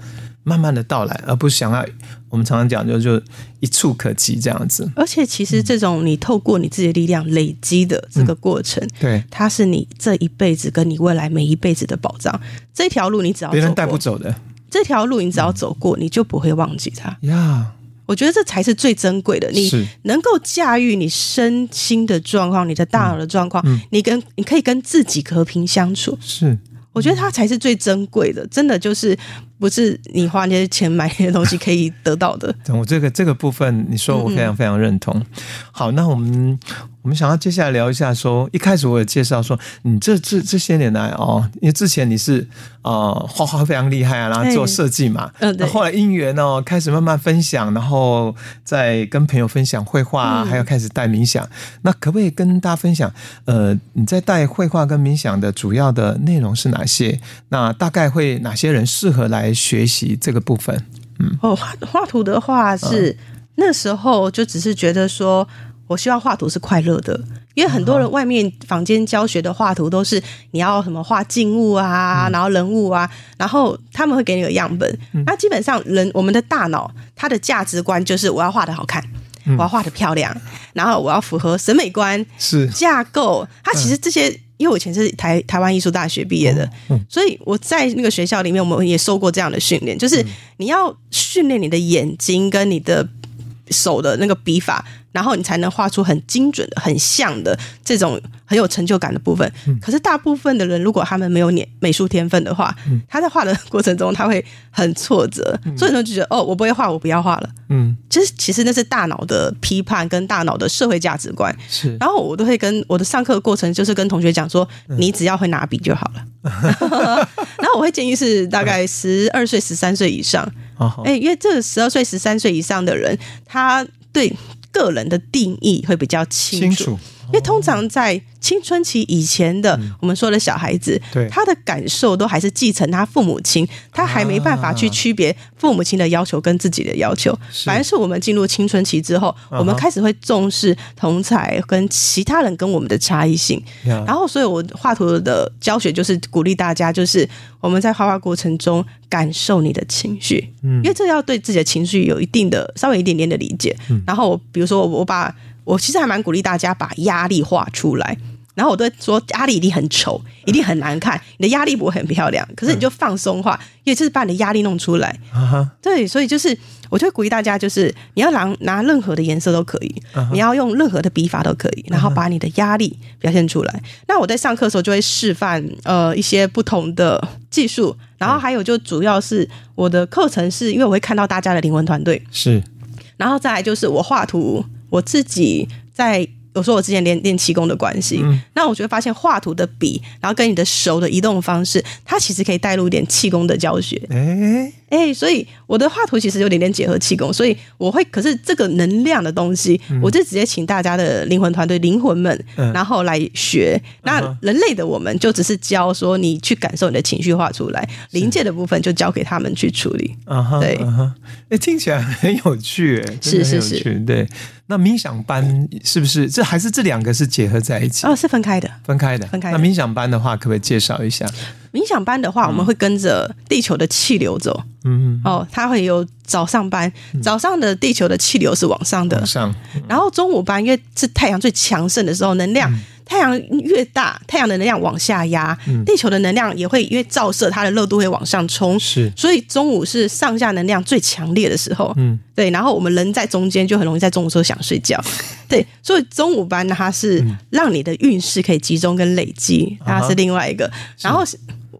慢慢的到来，而不是想要我们常常讲就就一触可及这样子。而且其实这种你透过你自己的力量累积的这个过程，嗯、对，它是你这一辈子跟你未来每一辈子的保障。这条路你只要别人带不走的，这条路你只要走过，你就不会忘记它。呀，我觉得这才是最珍贵的。你能够驾驭你身心的状况，你的大脑的状况，嗯嗯、你跟你可以跟自己和平相处。是，我觉得它才是最珍贵的。真的就是。不是你花那些钱买那些东西可以得到的。我这个这个部分，你说我非常非常认同。好，那我们我们想要接下来聊一下说，说一开始我有介绍说，你这这这些年来哦，因为之前你是呃画画非常厉害啊，然后做设计嘛，嗯，对。后来因缘哦，开始慢慢分享，然后再跟朋友分享绘画，嗯、还有开始带冥想。那可不可以跟大家分享？呃，你在带绘画跟冥想的主要的内容是哪些？那大概会哪些人适合来？学习这个部分，嗯，哦，画画图的话是那时候就只是觉得说，我希望画图是快乐的，因为很多人外面房间教学的画图都是你要什么画静物啊，然后人物啊，然后他们会给你个样本。那基本上人我们的大脑，它的价值观就是我要画的好看，我要画的漂亮，然后我要符合审美观是架构。它其实这些。因为我以前是台台湾艺术大学毕业的，所以我在那个学校里面，我们也受过这样的训练，就是你要训练你的眼睛跟你的手的那个笔法。然后你才能画出很精准的、很像的这种很有成就感的部分。嗯、可是大部分的人，如果他们没有美美术天分的话，嗯、他在画的过程中他会很挫折，嗯、所以呢就觉得哦，我不会画，我不要画了。嗯，其实其实那是大脑的批判跟大脑的社会价值观。是，然后我都会跟我的上课的过程，就是跟同学讲说，嗯、你只要会拿笔就好了。然后我会建议是大概十二岁、十三岁以上。哦，哎，因为这十二岁、十三岁以上的人，他对。个人的定义会比较清楚，清楚。因为通常在青春期以前的，嗯、我们说的小孩子，对他的感受都还是继承他父母亲，他还没办法去区别父母亲的要求跟自己的要求。是反而是我们进入青春期之后，我们开始会重视同才跟其他人跟我们的差异性。嗯、然后，所以我画图的教学就是鼓励大家，就是我们在画画过程中感受你的情绪，嗯，因为这要对自己的情绪有一定的稍微一点点的理解。嗯、然后，比如说我把。我其实还蛮鼓励大家把压力画出来，然后我都说压力一定很丑，一定很难看，你的压力不会很漂亮，可是你就放松画，因为就是把你的压力弄出来。对，所以就是我就会鼓励大家，就是你要拿拿任何的颜色都可以，你要用任何的笔法都可以，然后把你的压力表现出来。那我在上课的时候就会示范呃一些不同的技术，然后还有就主要是我的课程是因为我会看到大家的灵魂团队。是，然后再来就是我画图。我自己在有说我之前练练气功的关系，嗯、那我就会发现画图的笔，然后跟你的手的移动方式，它其实可以带入一点气功的教学。哎哎、所以我的画图其实有点点结合气功，所以我会，可是这个能量的东西，嗯、我就直接请大家的灵魂团队灵魂们，嗯、然后来学。那人类的我们就只是教说你去感受你的情绪画出来，灵界的部分就交给他们去处理。啊对，哎、欸，听起来很有趣，哎，是是是，对。那冥想班是不是这还是这两个是结合在一起？哦，是分开的，分开的，分开的。那冥想班的话，可不可以介绍一下？冥想班的话，我们会跟着地球的气流走。嗯，哦，它会有早上班，早上的地球的气流是往上的，往上。然后中午班，因为是太阳最强盛的时候，能量。太阳越大，太阳的能量往下压，嗯、地球的能量也会因为照射，它的热度会往上冲。是，所以中午是上下能量最强烈的时候。嗯，对。然后我们人在中间，就很容易在中午时候想睡觉。对，所以中午班它是让你的运势可以集中跟累积，它、嗯、是另外一个。然后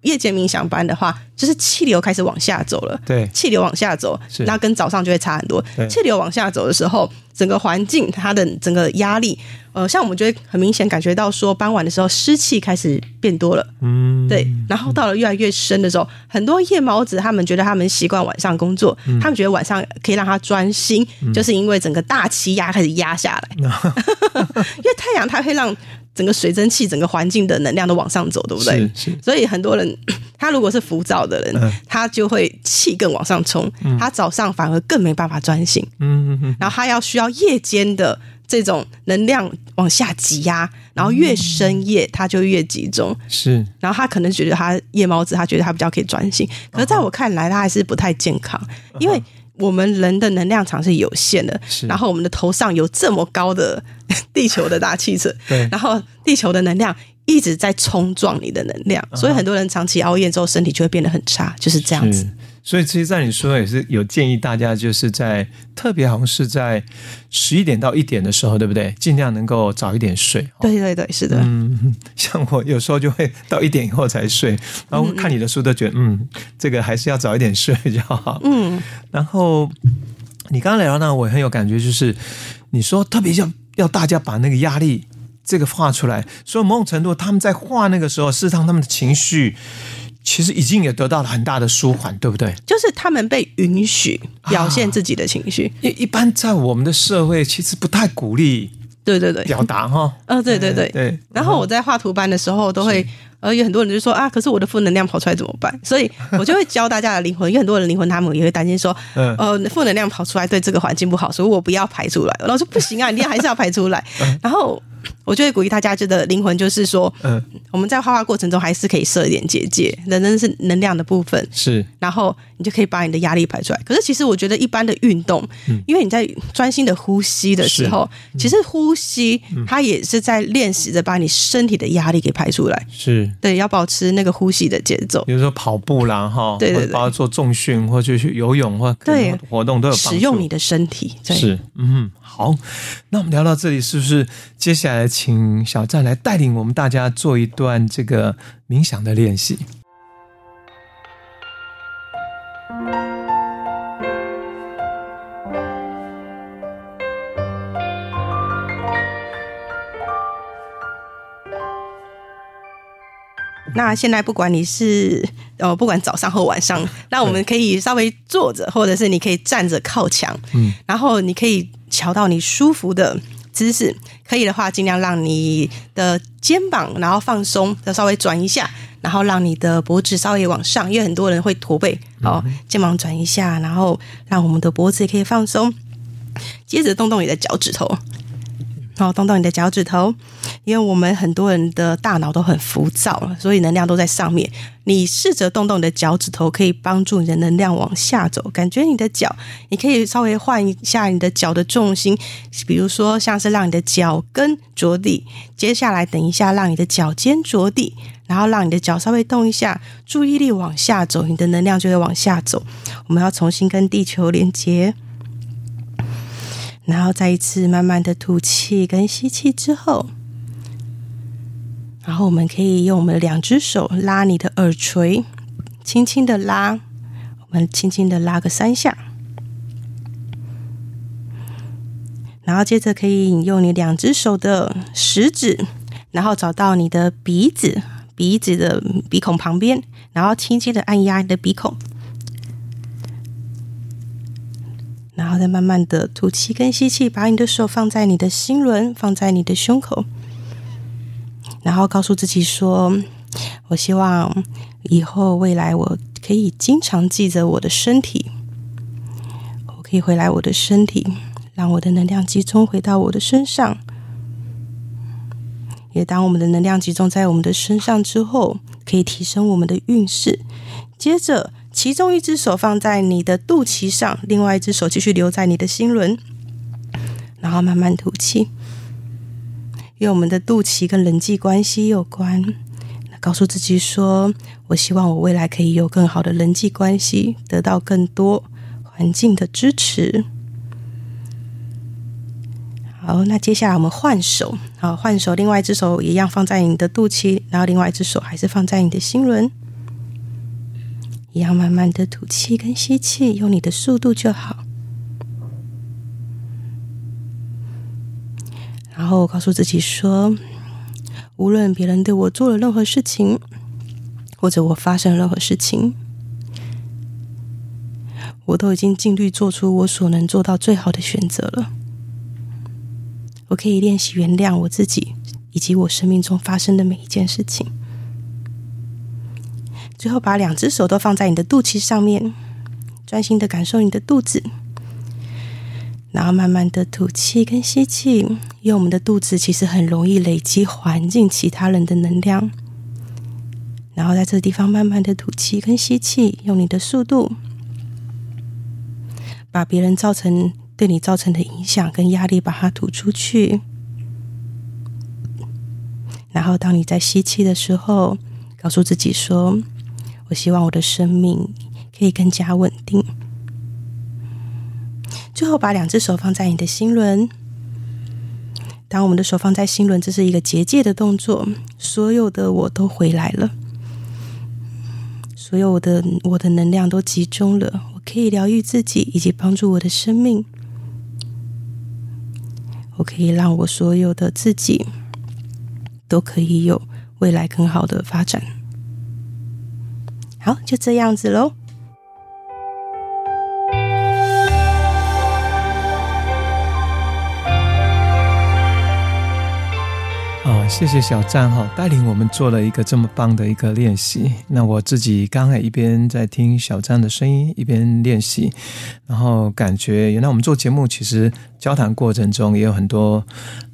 夜间冥想班的话，就是气流开始往下走了。对，气流往下走，那跟早上就会差很多。对气流往下走的时候，整个环境它的整个压力，呃，像我们就会很明显感觉到说，傍晚的时候湿气开始变多了。嗯，对。然后到了越来越深的时候，很多夜猫子他们觉得他们习惯晚上工作，嗯、他们觉得晚上可以让他专心，嗯、就是因为整个大气压开始压下来。嗯、因为太阳它会让。整个水蒸气，整个环境的能量都往上走，对不对？是是。所以很多人，他如果是浮躁的人，嗯、他就会气更往上冲，嗯、他早上反而更没办法专心。嗯嗯嗯。然后他要需要夜间的这种能量往下挤压，然后越深夜他就越集中。是。然后他可能觉得他夜猫子，他觉得他比较可以专心。可是在我看来，他还是不太健康，因为。我们人的能量场是有限的，然后我们的头上有这么高的 地球的大气层，对，然后地球的能量一直在冲撞你的能量，所以很多人长期熬夜之后身体就会变得很差，就是这样子。所以，其实，在你说也是有建议大家，就是在特别好像是在十一点到一点的时候，对不对？尽量能够早一点睡。对对对，是的。嗯，像我有时候就会到一点以后才睡，然后看你的书都觉得，嗯，嗯，这个还是要早一点睡比较好。嗯。然后你刚刚聊到那，我很有感觉，就是你说特别要要大家把那个压力这个画出来，所以某种程度他们在画那个时候，事实上他们的情绪。其实已经也得到了很大的舒缓，对不对？就是他们被允许表现自己的情绪。一、啊、一般在我们的社会，其实不太鼓励对对对，表达哈。呃，对对对对。然后我在画图班的时候，都会呃有很多人就说啊，可是我的负能量跑出来怎么办？所以 我就会教大家的灵魂，因为很多人灵魂他们也会担心说，呃，负能量跑出来对这个环境不好，所以我不要排出来。老师不行啊，你还是要排出来。然后。我就会鼓励大家，觉得灵魂就是说，嗯，我们在画画过程中还是可以设一点结界，人生是能量的部分，是，然后你就可以把你的压力排出来。可是其实我觉得一般的运动，嗯，因为你在专心的呼吸的时候，其实呼吸它也是在练习着把你身体的压力给排出来，是。对，要保持那个呼吸的节奏。比如说跑步啦，哈，对对对，包括做重训或者去游泳或对。活动都有使用你的身体，是，嗯。好，那我们聊到这里，是不是接下来请小站来带领我们大家做一段这个冥想的练习？那现在不管你是 呃，不管早上或晚上，那我们可以稍微坐着，或者是你可以站着靠墙，嗯，然后你可以。调到你舒服的姿势，可以的话，尽量让你的肩膀然后放松，再稍微转一下，然后让你的脖子稍微往上，因为很多人会驼背，好，肩膀转一下，然后让我们的脖子也可以放松，接着动动你的脚趾头。然后动动你的脚趾头，因为我们很多人的大脑都很浮躁，所以能量都在上面。你试着动动你的脚趾头，可以帮助你的能量往下走。感觉你的脚，你可以稍微换一下你的脚的重心，比如说像是让你的脚跟着地。接下来等一下，让你的脚尖着地，然后让你的脚稍微动一下，注意力往下走，你的能量就会往下走。我们要重新跟地球连接。然后再一次慢慢的吐气跟吸气之后，然后我们可以用我们的两只手拉你的耳垂，轻轻的拉，我们轻轻的拉个三下，然后接着可以用你两只手的食指，然后找到你的鼻子，鼻子的鼻孔旁边，然后轻轻的按压你的鼻孔。然后再慢慢的吐气跟吸气，把你的手放在你的心轮，放在你的胸口，然后告诉自己说：“我希望以后未来我可以经常记着我的身体，我可以回来我的身体，让我的能量集中回到我的身上。也当我们的能量集中在我们的身上之后，可以提升我们的运势。接着。”其中一只手放在你的肚脐上，另外一只手继续留在你的心轮，然后慢慢吐气。因为我们的肚脐跟人际关系有关，那告诉自己说：“我希望我未来可以有更好的人际关系，得到更多环境的支持。”好，那接下来我们换手，好，换手，另外一只手一样放在你的肚脐，然后另外一只手还是放在你的心轮。一样慢慢的吐气跟吸气，用你的速度就好。然后告诉自己说，无论别人对我做了任何事情，或者我发生了任何事情，我都已经尽力做出我所能做到最好的选择了。我可以练习原谅我自己，以及我生命中发生的每一件事情。最后，把两只手都放在你的肚脐上面，专心的感受你的肚子，然后慢慢的吐气跟吸气。因为我们的肚子其实很容易累积环境其他人的能量，然后在这个地方慢慢的吐气跟吸气，用你的速度，把别人造成对你造成的影响跟压力把它吐出去。然后，当你在吸气的时候，告诉自己说。我希望我的生命可以更加稳定。最后，把两只手放在你的心轮。当我们的手放在心轮，这是一个结界的动作。所有的我都回来了，所有的我的能量都集中了。我可以疗愈自己，以及帮助我的生命。我可以让我所有的自己都可以有未来更好的发展。好，就这样子喽。谢谢小站哈，带领我们做了一个这么棒的一个练习。那我自己刚才一边在听小站的声音，一边练习，然后感觉原来我们做节目其实交谈过程中也有很多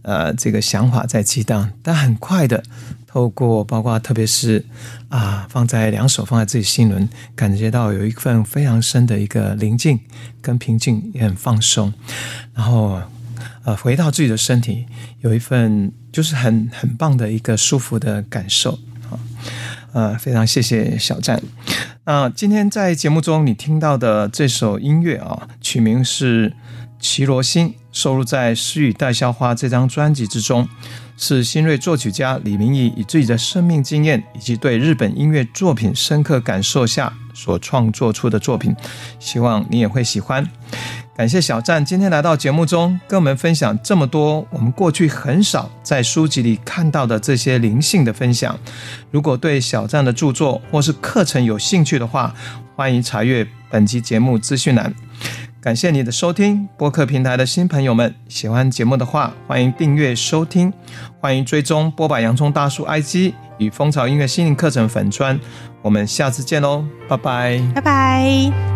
呃这个想法在激荡，但很快的透过包括特别是啊放在两手放在自己心轮，感觉到有一份非常深的一个宁静跟平静，也很放松，然后。呃，回到自己的身体，有一份就是很很棒的一个舒服的感受啊。呃，非常谢谢小站。那今天在节目中你听到的这首音乐啊，曲名是《绮罗心》，收录在《诗与代销花》这张专辑之中，是新锐作曲家李明义以自己的生命经验以及对日本音乐作品深刻感受下所创作出的作品。希望你也会喜欢。感谢小站今天来到节目中，跟我们分享这么多我们过去很少在书籍里看到的这些灵性的分享。如果对小站的著作或是课程有兴趣的话，欢迎查阅本集节目资讯栏。感谢你的收听，播客平台的新朋友们，喜欢节目的话，欢迎订阅收听，欢迎追踪波百洋葱大叔 IG 与蜂巢音乐心灵课程粉专。我们下次见喽，拜拜，拜拜。